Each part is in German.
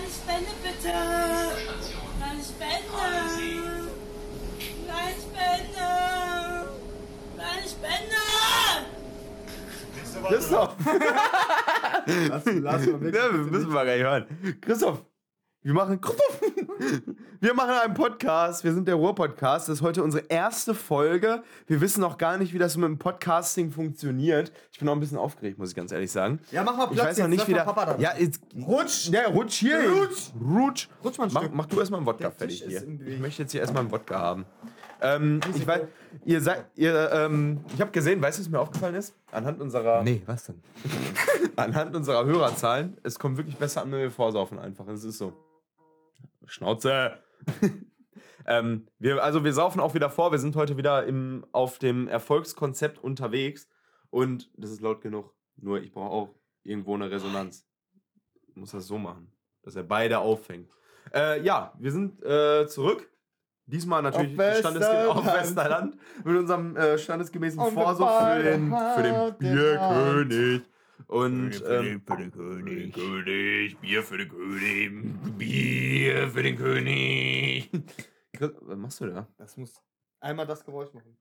Kleine Spende bitte. Kleine Spende. Kleine Spende. Kleine Spende. Christoph! Lass, lass mal weg. Ja, wir müssen wir gar nicht hören. Christoph, wir machen Christoph. Wir machen einen Podcast. Wir sind der Ruhr-Podcast. Das ist heute unsere erste Folge. Wir wissen noch gar nicht, wie das mit dem Podcasting funktioniert. Ich bin noch ein bisschen aufgeregt, muss ich ganz ehrlich sagen. Ja, mach mal Ich Platz weiß noch jetzt, nicht, wie der. Papa da. Ja, jetzt, rutsch! Ja, rutsch hier! Rutsch. Rutsch! Rutsch mal ein Mach, Stück. mach du erstmal einen Wodka Der fertig hier. Ich möchte jetzt hier erstmal einen Wodka haben. Ähm, ich weiß, ihr seid, ihr, ähm, ich habe gesehen, weißt du, was mir aufgefallen ist? Anhand unserer, Nee, was denn? anhand unserer Hörerzahlen, es kommt wirklich besser an, wenn wir vorsaufen einfach. Es ist so. Schnauze! ähm, wir, also wir saufen auch wieder vor. Wir sind heute wieder im, auf dem Erfolgskonzept unterwegs. Und das ist laut genug. Nur ich brauche auch irgendwo eine Resonanz. Ich muss das so machen, dass er beide auffängt. Äh, ja, wir sind äh, zurück. Diesmal natürlich Auf standesge auf Westerland. Mit unserem äh, standesgemäßen Vorsatz für den, für den Bierkönig. Und Für den- ähm, für den König. König, Bier für den König, Bier für den König. Was machst du da? Das muss einmal das Geräusch machen.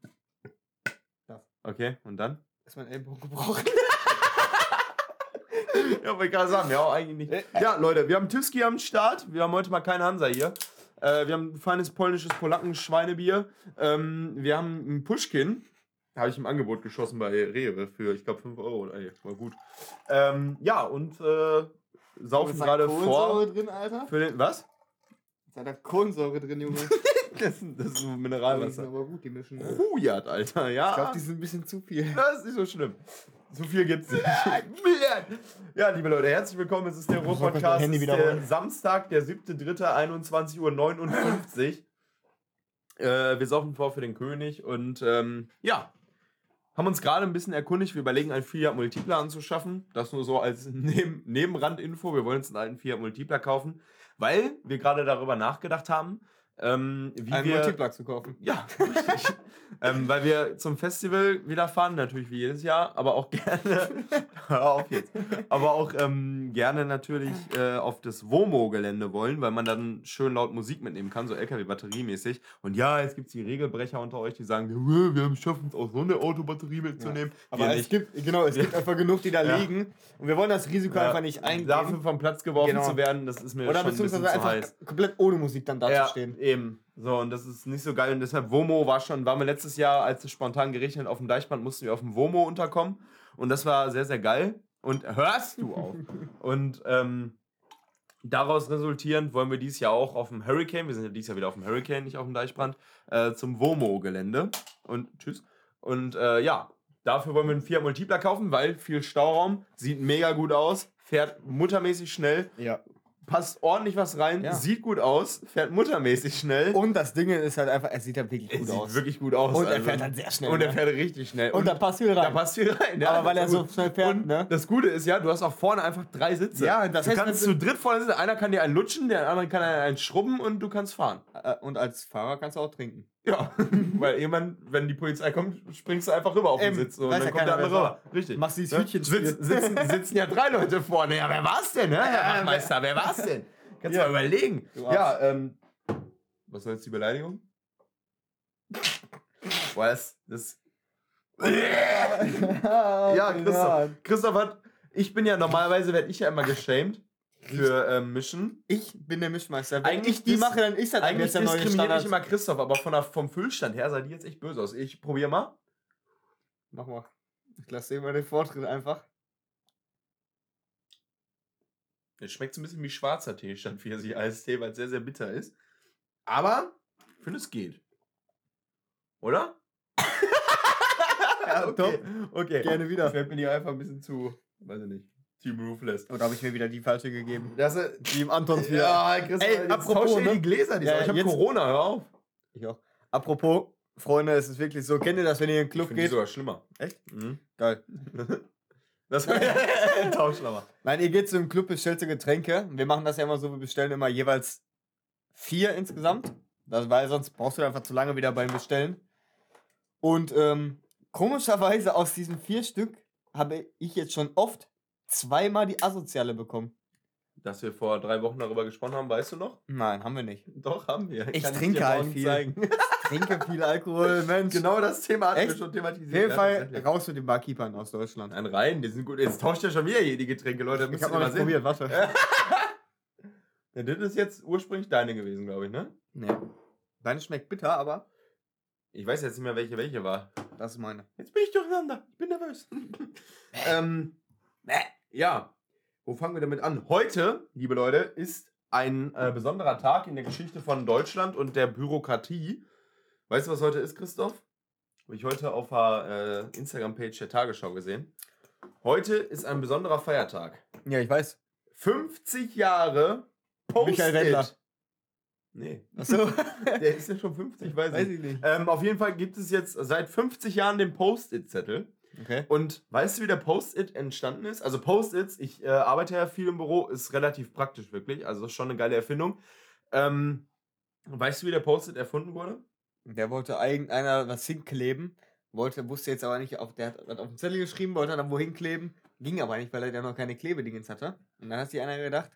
Okay, und dann? Ist mein Ellbogen gebrochen? Ja, wollte ich gerade sagen, ja, auch eigentlich nicht. Ja, Leute, wir haben Tyski am Start. Wir haben heute mal keine Hansa hier. Äh, wir haben ein feines polnisches Polacken-Schweinebier. Ähm, wir haben ein Pushkin. Habe ich im Angebot geschossen bei Rewe für, ich glaube, 5 Euro. Ey, war gut. Ähm, ja, und äh, saufen Ist da gerade Kohlensäure vor. drin, Alter? Für den, was? Ist da Kohlensäure drin, Junge? Das, ist- das ist nur Die sind Mineralwasser. aber gut, die mischen. Ne? Hujat, Alter, ja. Ich glaube, die sind ein bisschen zu viel. Das ist nicht so schlimm. So viel gibt's nicht. ja, liebe Leute, herzlich willkommen. Es ist der Ruhr-Podcast. Der. Samstag, der 7.3.21.59 Uhr. Äh, wir saufen vor für den König und ähm, ja, haben uns gerade ein bisschen erkundigt. Wir überlegen, einen Fiat Multipler anzuschaffen. Das nur so als Neben Nebenrandinfo. Wir wollen uns einen alten Fiat Multipler kaufen, weil wir gerade darüber nachgedacht haben, ähm, wie Einen wir... Multiplug zu kaufen. Ja, richtig. ähm, weil wir zum Festival wieder fahren, natürlich wie jedes Jahr, aber auch gerne, hör auf jetzt, aber auch ähm, gerne natürlich äh, auf das WOMO-Gelände wollen, weil man dann schön laut Musik mitnehmen kann, so LKW-batteriemäßig. Und ja, jetzt gibt es die Regelbrecher unter euch, die sagen, "Ja, wir schaffen es auch so eine Autobatterie mitzunehmen. Aber Wir es gibt, genau, es gibt einfach genug, die da Ja. liegen. Und wir wollen das Risiko Ja, einfach nicht eingehen. Dafür vom Platz geworfen Genau. zu werden, das ist mir Oder schon ein bisschen beziehungsweise zu einfach heiß. komplett ohne Musik dann dazustehen. Ja, eben. So, und das ist nicht so geil. Und deshalb, Womo war schon, waren wir letztes Jahr, als es spontan geregnet hat, auf dem Deichbrand, mussten wir auf dem Womo unterkommen. Und das war sehr, sehr geil. Und hörst du auch. und ähm, daraus resultierend wollen wir dieses Jahr auch auf dem Hurricane, wir sind ja dieses Jahr wieder auf dem Hurricane, nicht auf dem Deichbrand, äh, zum Womo-Gelände. Und tschüss. Und äh, ja, dafür wollen wir einen Fiat Multipler kaufen, weil viel Stauraum, sieht mega gut aus, fährt muttermäßig schnell, Ja. Passt ordentlich was rein, Ja. sieht gut aus, fährt muttermäßig schnell. Und das Ding ist halt einfach, es sieht halt wirklich gut sieht aus. wirklich gut aus. Und er also. fährt halt sehr schnell. Und er ne? fährt richtig schnell. Und da passt viel da rein. passt viel rein. Ja, Aber weil er so schnell fährt, Und ne? das Gute ist ja, du hast auch vorne einfach drei Sitze. Ja, das du heißt, kannst zu dritt vorne sitzen. Einer kann dir einen lutschen, der andere kann einen schrubben und du kannst fahren. Äh, Und als Fahrer kannst du auch trinken. Ja, weil irgendwann, wenn die Polizei kommt, springst du einfach rüber auf den Eben, Sitz und dann ja kommt der andere rüber. Richtig. Machst dieses Ne? Hütchenspiel. Sitz, sitzen, sitzen ja drei Leute vorne. Ja, wer war's denn, ne? Herr Wachmeister, wer war's denn? Kannst du Ja. mal überlegen. Du Ja, ähm. Was soll jetzt die Beleidigung? Boah, das. das ja, Christoph. Christoph hat. Ich bin ja normalerweise, werde ich ja immer geschämt für ähm, Mischen. Ich bin der Mischmeister. Wenn Eigentlich ich die mache, dann ist das Eigentlich der neue Standard. ich immer Christoph, aber von der, vom Füllstand her sah die jetzt echt böse aus. Ich probiere mal. Mach mal. Ich lasse dir mal den Vortritt einfach. Jetzt schmeckt es ein bisschen wie schwarzer Tee statt Pfirsich Eistee, weil es sehr, sehr bitter ist. Aber ich finde, es geht. Oder? Ja, okay. okay. Gerne wieder. Fällt mir die einfach ein bisschen zu, weiß ich nicht, Team Ruthless. Oder habe ich mir wieder die falsche gegeben? Das, Die im Antons wieder. ja, Chris, Ey, apropos, ne? die Gläser, die Ja, ich habe Corona, hör auf. Ich auch. Apropos, Freunde, es ist wirklich so. Kennt ihr das, wenn ihr in den Ich Club finde die geht? sogar schlimmer. Echt? Mhm. Geil. Das Tauschlammer. Nein, ihr geht zu einem Club, bestellt so Getränke. Wir machen das ja immer so, wir bestellen immer jeweils vier insgesamt. Das, weil sonst brauchst du einfach zu lange wieder beim Bestellen. Und ähm, komischerweise aus diesen vier Stück habe ich jetzt schon oft zweimal die Asoziale bekommen. dass wir vor drei Wochen darüber gesprochen haben, weißt du noch? Nein, haben wir nicht. Doch, haben wir. Ich Kann trinke halt viel. Zeigen. Trinke viel Alkohol, Mensch. genau das Thema hatten wir schon thematisiert. Auf jeden ja, Fall tatsächlich. raus mit den Barkeepern aus Deutschland. Nein, rein, die sind gut. Jetzt tauscht ja schon wieder hier die Getränke, Leute. Ich hab mal nicht sehen. probiert, warte. Ja, das ist jetzt ursprünglich deine gewesen, glaube ich, ne? Nee. Deine schmeckt bitter, aber Ich weiß jetzt nicht mehr, welche welche war. das ist meine. Jetzt bin ich durcheinander. Ich bin nervös. ähm, ja, wo fangen wir damit an? Heute, liebe Leute, ist ein äh, besonderer Tag in der Geschichte von Deutschland und der Bürokratie. Weißt du, was heute ist, Christoph? Habe ich heute auf der äh, Instagram-Page der Tagesschau gesehen. Heute ist ein besonderer Feiertag. Ja, ich weiß. 50 Jahre Michael Wendler. Post-it. Nee, Achso. der ist ja schon 50, weiß, weiß ich. ich nicht. Ähm, auf jeden Fall gibt es jetzt seit 50 Jahren den Post-it-Zettel. Okay. Und weißt du, wie der Post-it entstanden ist? Also Post-its, ich äh, arbeite ja viel im Büro, ist relativ praktisch wirklich. Also ist schon eine geile Erfindung. Ähm, weißt du, wie der Post-it erfunden wurde? Der wollte irgendeiner was hinkleben, wollte, wusste jetzt aber nicht, auf, der hat was auf den Zettel geschrieben, wollte dann wohin kleben, ging aber nicht, weil er ja noch keine Klebedingens hatte. Und dann hat sich einer gedacht,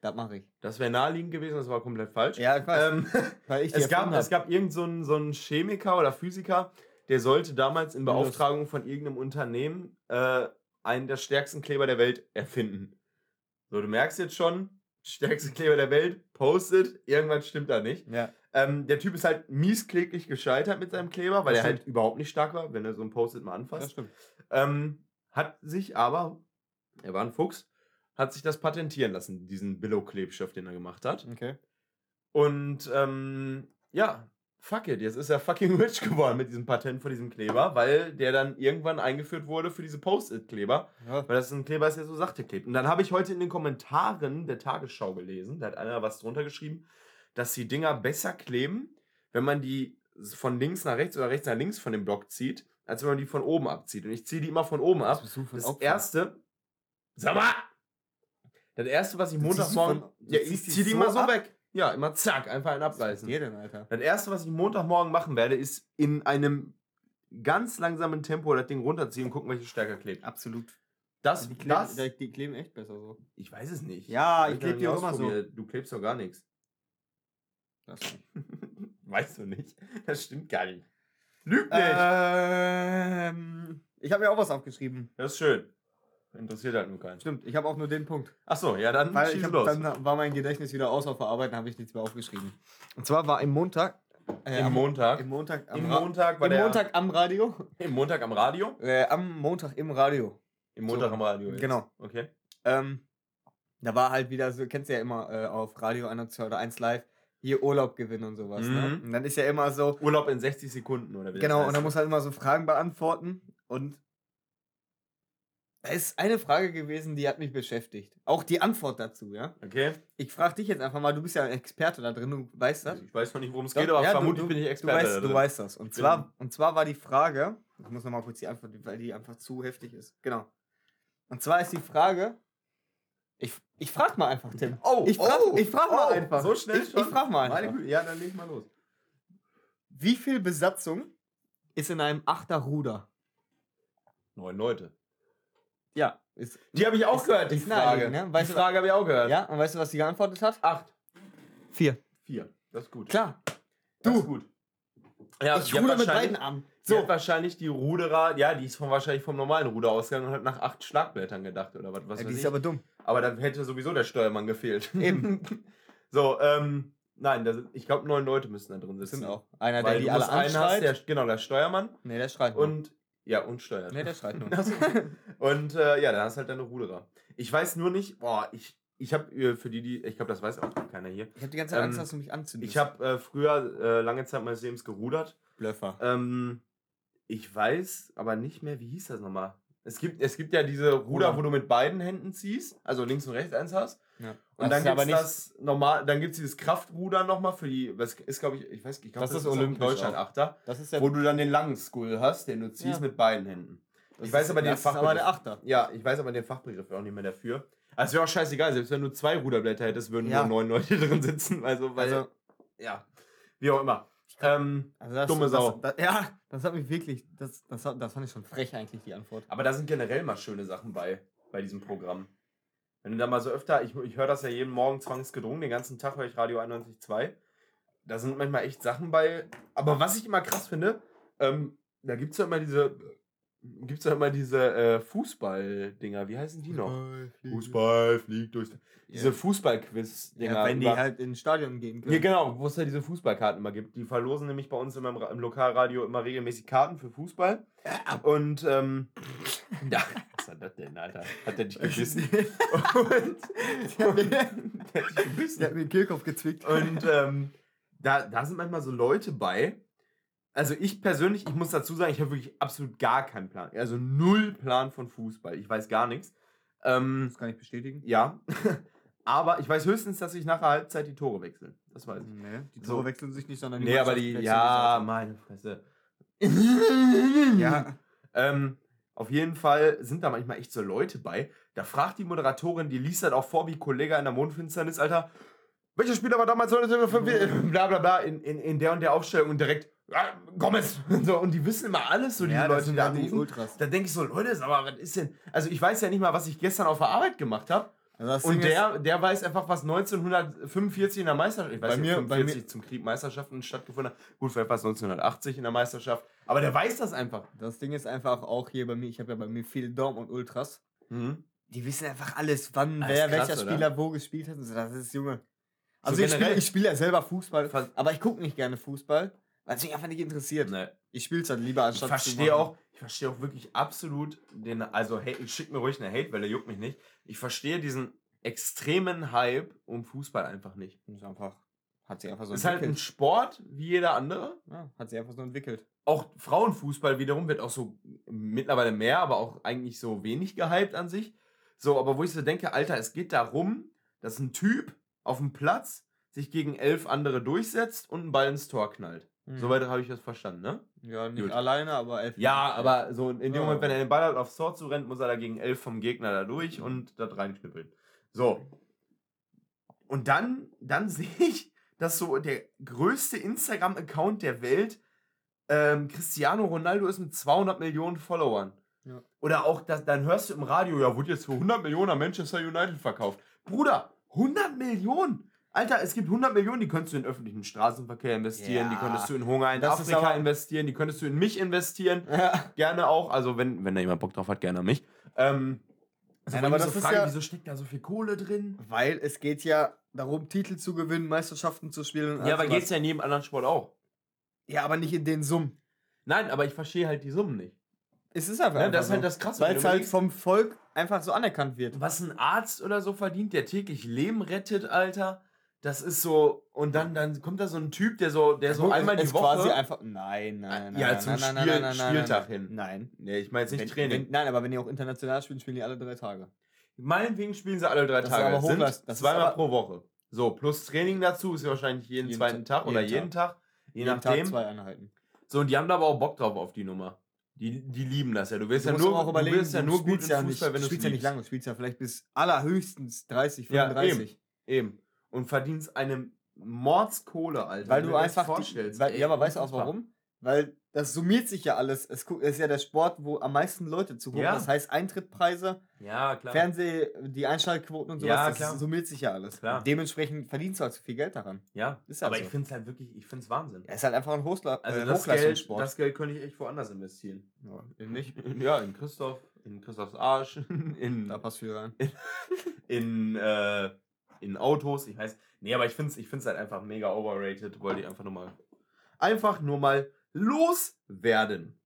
das mache ich. Das wäre naheliegend gewesen, das war komplett falsch. Ja, ich weiß, Ähm, weil ich es, gab, es gab irgend so einen, so einen Chemiker oder Physiker, der sollte damals in. Beauftragung von irgendeinem Unternehmen äh, einen der stärksten Kleber der Welt erfinden. So, du merkst jetzt schon, stärkste Kleber der Welt, Post-it, irgendwann stimmt da nicht. Ja. Ähm, der Typ ist halt mieskläglich gescheitert mit seinem Kleber, weil Das er halt stimmt. überhaupt nicht stark war, wenn er so ein Post-it mal Das anfasst. stimmt. Ähm, hat sich aber, er war ein Fuchs, hat sich das patentieren lassen, diesen Billo-Klebstoff, den er gemacht hat. Okay. Und ähm, ja, fuck it, jetzt ist er fucking rich geworden mit diesem Patent von diesem Kleber, weil der dann irgendwann eingeführt wurde für diese Post-it-Kleber, Ja. weil das ein Kleber ist, der so sachte klebt. Und dann habe ich heute in den Kommentaren der Tagesschau gelesen, da hat einer was drunter geschrieben, dass die Dinger besser kleben, wenn man die von links nach rechts oder rechts nach links von dem Block zieht, als wenn man die von oben abzieht. Und ich ziehe die immer von oben ab. Das Opfer? erste, sag mal, das erste, was ich Montagmorgen, ja, ich ziehe die so immer so ab? weg. Ja, immer zack, einfach einen Was ist abreißen. dir denn, Alter? Das erste, was ich Montagmorgen machen werde, ist in einem ganz langsamen Tempo das Ding runterziehen und gucken, welche stärker klebt. Absolut. Das, Die kleben, das, die, kleben echt besser so. ich weiß es nicht. Ja, ich noch kleb nie die auch immer so. Du klebst doch gar nichts. Das weißt du nicht? Das stimmt gar nicht. Lüg nicht. ähm, ich habe mir auch was aufgeschrieben. das ist schön. Interessiert halt nur keinen. Stimmt, ich habe auch nur den Punkt. Achso, ja, dann Weil ich hab, los. dann war mein Gedächtnis wieder aus auf Verarbeiten, habe ich nichts mehr aufgeschrieben. Und zwar war im Montag. äh, Im am- Montag. Im Montag am, Im Ra- Montag war im der. Montag am Radio. Im Montag am Radio. Äh, am Montag im Radio. Im Montag So, am Radio. Jetzt. genau. Okay. Ähm, da war halt wieder so, kennst du ja immer äh, auf Radio 1 oder 1 Live, hier Urlaub gewinnen und sowas. Ne? Mhm. Und dann ist ja immer so, Urlaub in 60 Sekunden oder wie das genau, heißt. und dann muss halt immer so Fragen beantworten. Und da ist eine Frage gewesen, die hat mich beschäftigt. Auch die Antwort dazu, ja. Okay. Ich frage dich jetzt einfach mal, du bist ja ein Experte da drin, du weißt das. Ich weiß noch nicht, worum es geht, aber ja, du- vermutlich du- bin ich Du Experte. weißt, da du weißt das. Und zwar, und zwar war die Frage, ich muss nochmal kurz die Antwort, weil die einfach zu heftig ist. Genau. Und zwar ist die Frage, ich, ich frag mal einfach, Tim. Oh, Ich frag, oh, ich frag mal oh, einfach. So schnell ich, schon? ich frag mal einfach. Ja, dann leg mal los. Wie viel Besatzung ist in einem Achterruder? Neun Leute. Ja. Ist, Die habe ich auch Ist- gehört, die ist Frage. ne? Weißt die du- Frage habe ich auch gehört. ja, und weißt du, was sie geantwortet hat? Acht. Vier. Vier. Das ist gut. Klar. Das Du. ist gut. Ja, ich die ruder mit beiden Armen. So. Hat wahrscheinlich die Ruderer, ja, die ist von, wahrscheinlich vom normalen Ruder ausgegangen und hat nach acht Schlagblättern gedacht oder was, was Ja, weiß die ich. ist aber dumm. Aber dann hätte sowieso der Steuermann gefehlt. Eben. so, ähm, nein, da sind, ich glaube, neun Leute müssen da drin Das sitzen. sind auch. Einer, Weil der die alle einen hast, anschreit. der, genau, der Steuermann nee, der schreit und, ja, und steuert. Nee, der schreit nur. Und äh, ja, dann hast du halt deine Ruderer. Ich weiß nur nicht, boah, ich, ich habe äh, für die, die, ich glaube, das weiß auch keiner hier. Ich habe die ganze Zeit Angst, Ähm, dass du mich anzündest. Ich habe äh, früher äh, lange Zeit meines Lebens gerudert. Blöffer. Ähm, ich weiß aber nicht mehr, wie hieß das nochmal? Es gibt, es gibt ja diese Ruder, Ruder. wo du mit beiden Händen ziehst, also links und rechts eins hast. Ja. Und Das dann ist gibt aber es das normal, dann gibt es dieses Kraftruder nochmal für die, das ist glaube ich, ich weiß ich glaube, Das ist auch in olympisch Deutschland. Achter, Das ist ja. wo du dann den langen Skull hast, den du ziehst Ja. mit beiden Händen. das ich weiß ist- aber den das ist aber Fachbegriff. der Achter. Ja, ich weiß aber den Fachbegriff auch nicht mehr dafür. Also es wäre auch scheißegal, selbst wenn du zwei Ruderblätter hättest, würden Ja. nur neun Leute drin sitzen. Also, weil, Also, ja, wie auch immer. Ähm, also das, Dumme das, Sau. Das, ja, das hat mich wirklich. Das, das, das fand ich schon frech eigentlich, die Antwort. aber da sind generell mal schöne Sachen bei, bei diesem Programm. Wenn du da mal so öfter, ich, ich höre das ja jeden Morgen zwangsgedrungen, den ganzen Tag höre ich Radio 91.2. Da sind manchmal echt Sachen bei. Aber was ich immer krass finde, ähm, da gibt es ja immer diese, gibt's ja immer diese äh, Fußball-Dinger. Wie heißen die noch? Fußball fliegt durch. Diese Fußball-Quiz-Dinger. Ja, wenn die über- halt ins Stadion gehen können. Ja, genau, wo es ja diese Fußballkarten immer gibt. Die verlosen nämlich bei uns immer im, im Lokalradio immer regelmäßig Karten für Fußball. Und, ähm, ja, was hat das denn, Alter? Hat der dich gebissen? Und, Der hat mir- der hat dich gebissen. Der hat mir den Kehlkopf gezwickt. Und ähm, da, da sind manchmal so Leute bei. Also ich persönlich, ich muss dazu sagen, ich habe wirklich absolut gar keinen Plan. Also null Plan von Fußball. Ich weiß gar nichts. Ähm, das kann ich bestätigen. ja. Aber ich weiß höchstens, dass sich nach der Halbzeit die Tore wechseln. Das weiß ich. Nee, die So. Tore wechseln sich nicht, sondern Nee, aber die. Ja, die meine Fresse. Ja. Ähm, auf jeden Fall sind da manchmal echt so Leute bei. Da fragt die Moderatorin, die liest dann auch vor wie Kollege in der Mondfinsternis, Alter. Welcher Spieler war damals bla bla bla in, in, in der und der Aufstellung und direkt ja, Gomez und so und die wissen immer alles so diese ja, Leute die da die. Ultras. Da denke ich so Leute, mal, was ist denn? Also ich weiß ja nicht mal, was ich gestern auf der Arbeit gemacht habe Also und der der weiß einfach, was 1945 in der Meisterschaft, ich weiß Bei nicht, mir- bei 45 mir- zum Krieg Meisterschaften stattgefunden hat. Gut, vielleicht war es 1980 in der Meisterschaft, aber der weiß das einfach. Das Ding ist einfach auch hier bei mir, ich habe ja bei mir viele Dortmund Ultras. Mhm. Die wissen einfach alles, wann Das wer krass, welcher oder? Spieler wo gespielt hat. und so. Das ist Junge. Also So ich spiele ich spiel ja selber Fußball, aber ich gucke nicht gerne Fußball, weil es mich einfach nicht interessiert. Ne. Ich spiele es halt lieber Ich anstatt verstehe auch, ich verstehe auch wirklich absolut den, also hey, ich schick mir ruhig eine Hate-Welle, juckt mich nicht. Ich verstehe diesen extremen Hype um Fußball einfach nicht. Ist einfach, hat sich einfach so ist halt ein. Sport wie jeder andere. ja, hat sich einfach so entwickelt. Auch Frauenfußball wiederum wird auch so mittlerweile mehr, aber auch eigentlich so wenig gehypt an sich. So, aber wo ich so denke, Alter, es geht darum, dass ein Typ auf dem Platz sich gegen elf andere durchsetzt und einen Ball ins Tor knallt. Mhm. Soweit habe ich das verstanden, ne? Ja, nicht Gut. alleine, aber elf. Ja, aber so in dem Ja. Moment, wenn er den Ball hat, aufs Tor zu rennt, muss er dagegen elf vom Gegner da durch und das reinknüppeln. So. Und dann, dann sehe ich, dass so der größte Instagram-Account der Welt, ähm, Cristiano Ronaldo ist mit 200 Millionen Followern. Ja. Oder auch, das, dann hörst du im Radio, ja, wurde jetzt für 100 Millionen an Manchester United verkauft. Bruder, 100 Millionen? Alter, es gibt 100 Millionen, die könntest du in öffentlichen Straßenverkehr investieren, die Ja. könntest du in Hunger in Das Afrika aber- investieren, die könntest du in mich investieren Ja. gerne auch. Also, wenn, wenn da jemand Bock drauf hat, gerne an mich. Ähm, also, Nein, aber das so ist frage, ja- wieso steckt da so viel Kohle drin? Weil es geht ja darum, Titel zu gewinnen, Meisterschaften zu spielen. Ja, aber geht's was. ja in jedem anderen Sport auch. Ja, aber nicht in den Summen. Nein, aber ich verstehe halt die Summen nicht. Es ist einfach. Einfach das ist halt das Krasse. Weil es halt vom Volk einfach so anerkannt wird. was ein Arzt oder so verdient, der täglich Leben rettet, Alter. Das ist so. Und dann, dann kommt da so ein Typ, der so, der so einmal die ist Woche. quasi einfach. Nein, nein, nein. Ja, nein, zum nein, nein, Spiel- nein, nein, nein, Spieltag nein. hin. Nein. nee, ich meine jetzt nicht Wenn, Training. wenn, nein, aber wenn die auch international spielen, spielen die alle drei Tage. Meinetwegen spielen sie alle drei Das ist Tage. aber Sind Hochleist- das ist zweimal aber- pro Woche. So, plus Training dazu ist ja wahrscheinlich jeden, Jeden zweiten Ta- Tag oder jeden jeden Tag. Je Jeden nachdem. Tag zwei Einheiten. So, und die haben da aber auch Bock drauf auf die Nummer. Die, die lieben das ja. Du wirst ja nur, auch überlegen, du wirst ja nur gut spielst ja Fußball, nicht, wenn du du spielst ja nicht lange, du spielst ja vielleicht bis allerhöchstens 30, Ja, 35. Eben. Und verdienst eine Mordskohle, Alter. weil du einfach. vorstellst. Die, weil, Ey, ja, aber weißt du auch warum? Weil das summiert sich ja alles. Es ist ja der Sport, wo am meisten Leute zugucken. Ja. Das heißt, Eintrittpreise, Ja. Fernseh, die Einschaltquoten und sowas, Ja, das summiert sich ja alles. Klar. Dementsprechend verdienst du halt so viel Geld daran. ja, Ist halt aber so. ich finde es halt wirklich, ich finde es Wahnsinn. Er ist halt einfach ein Hochla Also äh, das Geld, das Geld könnte ich echt woanders investieren. ja, nicht. Ja, in Christoph, in Christophs Arsch, in, Da passt viel rein. in, äh, in Autos. Ich weiß, nee, aber ich finde es ich find's halt einfach mega overrated. Wollte ich einfach nur mal, einfach nur mal loswerden.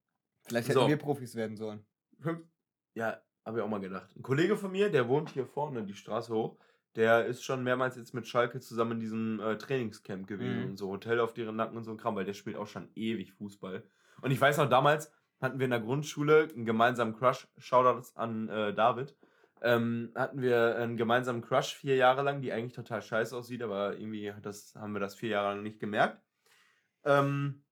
Vielleicht hätten So. wir Profis werden sollen. Ja, habe ich auch mal gedacht. Ein Kollege von mir, der wohnt hier vorne die Straße hoch, der ist schon mehrmals jetzt mit Schalke zusammen in diesem äh, Trainingscamp gewesen Mhm. und so Hotel auf deren Nacken und so ein Kram, weil der spielt auch schon ewig Fußball. Und ich weiß noch, damals hatten wir in der Grundschule einen gemeinsamen Crush, Shoutouts an äh, David, ähm, hatten wir einen gemeinsamen Crush vier Jahre lang, die eigentlich total scheiße aussieht, aber irgendwie das, haben wir das vier Jahre lang nicht gemerkt. Ähm,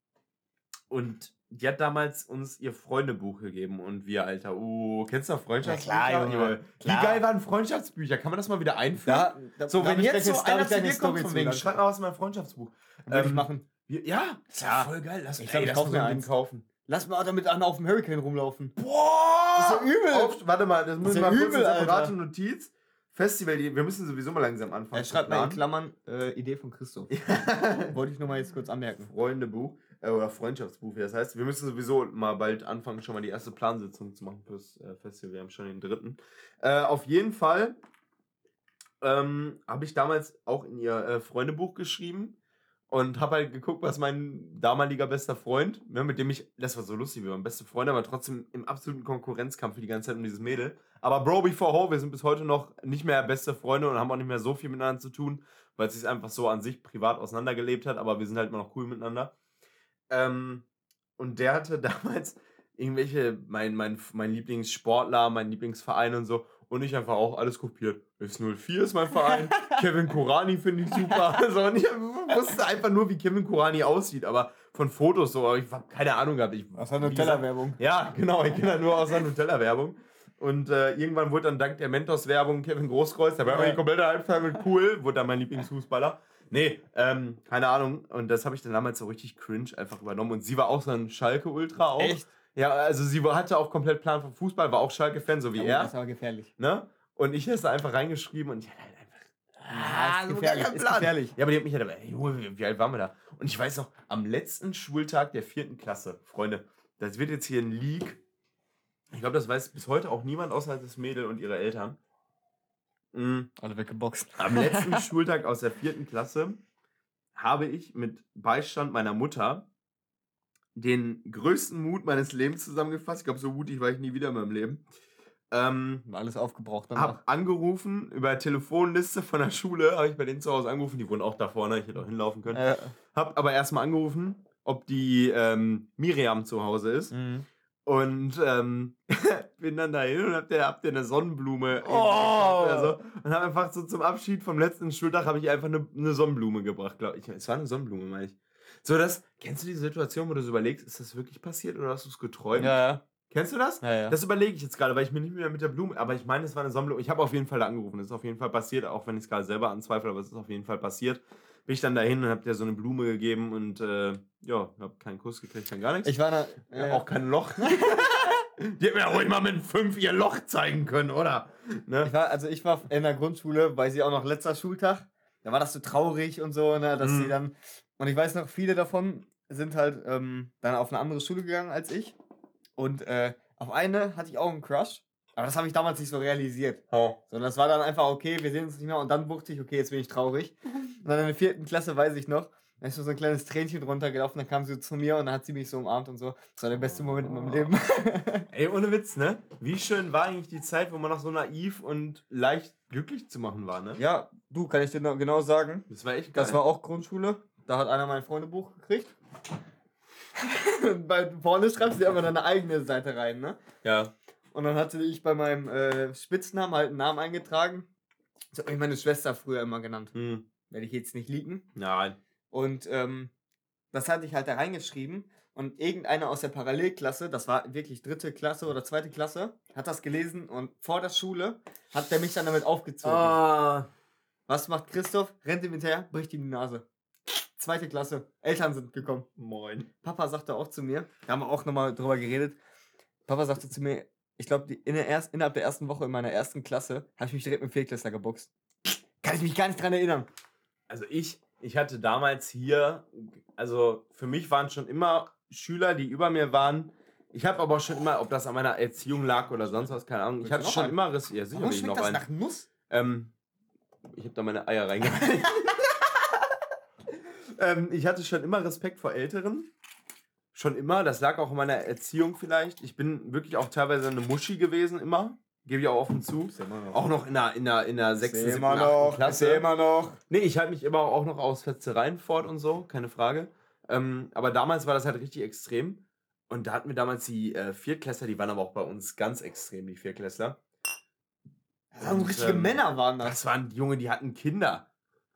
und die hat damals uns ihr Freundebuch gegeben und wir, Alter, uh, kennst du noch Freundschaftsbücher? klar, Junge, Wie klar. geil waren Freundschaftsbücher? Kann man das mal wieder einführen? Da, da, so, wenn ich jetzt so eine- einer ich zu dir kommt von wegen, schreib mal was in mein Freundschaftsbuch. Würde ich Ähm, machen. Wir, ja, ist ja Ja. voll geil. Lass, Ich ey, glaub, ich lass kauf mal mir so ein Ding eins. kaufen. Lass mal damit einer auf dem Hurricane rumlaufen. Boah! Das ist ja übel. Auf, warte mal, das muss ist ich ja mal kurz übel, eine separate Alter. Notiz. Festival, wir müssen sowieso mal langsam anfangen. Er schreibt mal in. Klammern äh, Idee von Christoph. Wollte ich nur mal jetzt kurz anmerken. Freundebuch äh, oder Freundschaftsbuch, wie das heißt. Wir müssen sowieso mal bald anfangen, schon mal die erste Plansitzung zu machen fürs äh, Festival. Wir haben schon den dritten. Äh, auf jeden Fall ähm, habe ich damals auch in ihr äh, Freundebuch geschrieben und habe halt geguckt, was mein damaliger bester Freund, ne, mit dem ich, das war so lustig, wir waren beste Freunde, aber trotzdem im absoluten Konkurrenzkampf für die ganze Zeit um dieses Mädel. Aber Bro before Ho, wir sind bis heute noch nicht mehr beste Freunde und haben auch nicht mehr so viel miteinander zu tun, weil es sich einfach so an sich privat auseinandergelebt hat, aber wir sind halt immer noch cool miteinander. Ähm, und der hatte damals irgendwelche, mein, mein, mein Lieblingssportler, mein Lieblingsverein und so. Und ich einfach auch alles kopiert. S04 ist mein Verein. Kevin Kurani finde ich super. So, und ich wusste einfach nur, wie Kevin Kurani aussieht. Aber von Fotos so, aber ich habe keine Ahnung gehabt. Ich, Aus der Nutella-Werbung. ja, genau, ich kenne halt nur aus der Nutella-Werbung. Und äh, irgendwann wurde dann dank der Mentos-Werbung Kevin Großkreuz, der war immer Ja. die komplette Halbzeit mit cool, wurde dann mein Lieblingsfußballer. Nee, ähm, keine Ahnung. Und das habe ich dann damals so richtig cringe einfach übernommen. Und sie war auch so ein Schalke-Ultra auch. Echt? Ja, also sie hatte auch komplett Plan vom Fußball, war auch Schalke-Fan, so wie Ja, Das er. war gefährlich. Ne? Und ich es da einfach reingeschrieben und ich hatte halt einfach. Ja, ist gefährlich, ist gefährlich. Ja, aber die hat mich halt, ey, Junge, wie, alt waren wir da? Und ich weiß noch, am letzten Schultag der vierten Klasse, Freunde, das wird jetzt hier ein Leak. Ich glaube, das weiß bis heute auch niemand außer das Mädel und ihre Eltern. Mm, Alle weggeboxt. Am letzten Schultag aus der vierten Klasse habe ich mit Beistand meiner Mutter den größten Mut meines Lebens zusammengefasst. Ich glaube, so mutig war ich nie wieder in meinem Leben. Ähm, Alles aufgebraucht. Dann hab angerufen über Telefonliste von der Schule, habe ich bei denen zu Hause angerufen, die wohnen auch da vorne, ich hätte auch hinlaufen können. äh, Hab aber erstmal angerufen, ob die ähm, Miriam zu Hause ist. mhm. Und ähm, bin dann dahin und hab dir, hab dir eine Sonnenblume Oh! so. Und hab einfach so zum Abschied vom letzten Schultag habe ich einfach eine, eine Sonnenblume gebracht, glaube ich. Es war eine Sonnenblume, meine ich. So, das, kennst du die Situation, wo du so überlegst, ist das wirklich passiert oder hast du es geträumt? Ja, ja. Kennst du das? ja, ja. Das überlege ich jetzt gerade, weil ich mir nicht mehr mit der Blume, aber ich meine, es war eine Sonnenblume. Ich habe auf jeden Fall da angerufen. Das ist auf jeden Fall passiert, auch wenn ich es gerade selber anzweifle, aber es ist auf jeden Fall passiert. Bin ich dann dahin und hab dir so eine Blume gegeben und äh, ja, hab keinen Kuss gekriegt, dann gar nichts. Ich war da. Äh, auch kein Loch. Die hätten mir ja ruhig mal mit fünf ihr Loch zeigen können, oder? Ne? Ich war, also ich war in der Grundschule, weil sie auch noch letzter Schultag, da war das so traurig und so, ne, dass Mhm. sie dann, und ich weiß noch, viele davon sind halt ähm, dann auf eine andere Schule gegangen als ich. Und äh, auf eine hatte ich auch einen Crush, aber das habe ich damals nicht so realisiert. Oh. Sondern das war dann einfach, okay, wir sehen uns nicht mehr und dann wusste ich, okay, jetzt bin ich traurig. Und dann in der vierten Klasse weiß ich noch, da ist so ein kleines Tränchen runtergelaufen, dann kam sie zu mir und dann hat sie mich so umarmt und so. Das war der beste Moment in meinem Leben. Ey, ohne Witz, ne? Wie schön war eigentlich die Zeit, wo man noch so naiv und leicht glücklich zu machen war, ne? ja, du, kann ich dir noch genau sagen. Das war echt geil. Das war auch Grundschule. Da hat einer mein Freundebuch gekriegt. bei vorne schreibst du dir immer deine eigene Seite rein, ne? ja. Und dann hatte ich bei meinem äh, Spitznamen halt einen Namen eingetragen. Das hat mich meine Schwester früher immer genannt. Hm. Werde ich jetzt nicht leaken. Nein. Und ähm, das hatte ich halt da reingeschrieben. Und irgendeiner aus der Parallelklasse, das war wirklich dritte Klasse oder zweite Klasse, hat das gelesen und vor der Schule hat der mich dann damit aufgezogen. Ah. Was macht Christoph? Rennt ihm hinterher, bricht ihm die Nase. Zweite Klasse. Eltern sind gekommen. Moin. Papa sagte auch zu mir, da haben wir auch nochmal drüber geredet. Papa sagte zu mir, ich glaube, in der erst, innerhalb der ersten Woche in meiner ersten Klasse habe ich mich direkt mit Viertklässler geboxt. Kann ich mich gar nicht dran erinnern. Also ich, ich hatte damals hier, also für mich waren schon immer Schüler, die über mir waren. Ich habe aber auch schon immer, ob das an meiner Erziehung lag oder sonst was, keine Ahnung. Ich hatte schon einen? immer Riss. Ja, sicher Warum will ich schmeckt noch das einen. nach Nuss? Ähm, ich habe da meine Eier reingehalten. ähm, ich hatte schon immer Respekt vor Älteren. Schon immer. Das lag auch in meiner Erziehung vielleicht. Ich bin wirklich auch teilweise eine Muschi gewesen, immer. Gebe ich auch offen zu. Auch noch in der, in der, in der 6., 7., 8. Klasse. immer noch. Nee, ich halte mich immer auch noch aus Fetzereien fort und so, keine Frage. Ähm, aber damals war das halt richtig extrem. Und da hatten wir damals die äh, Viertklässler, die waren aber auch bei uns ganz extrem, die Viertklässler. Das waren richtige ähm, Männer waren das. Das waren Junge, die hatten Kinder.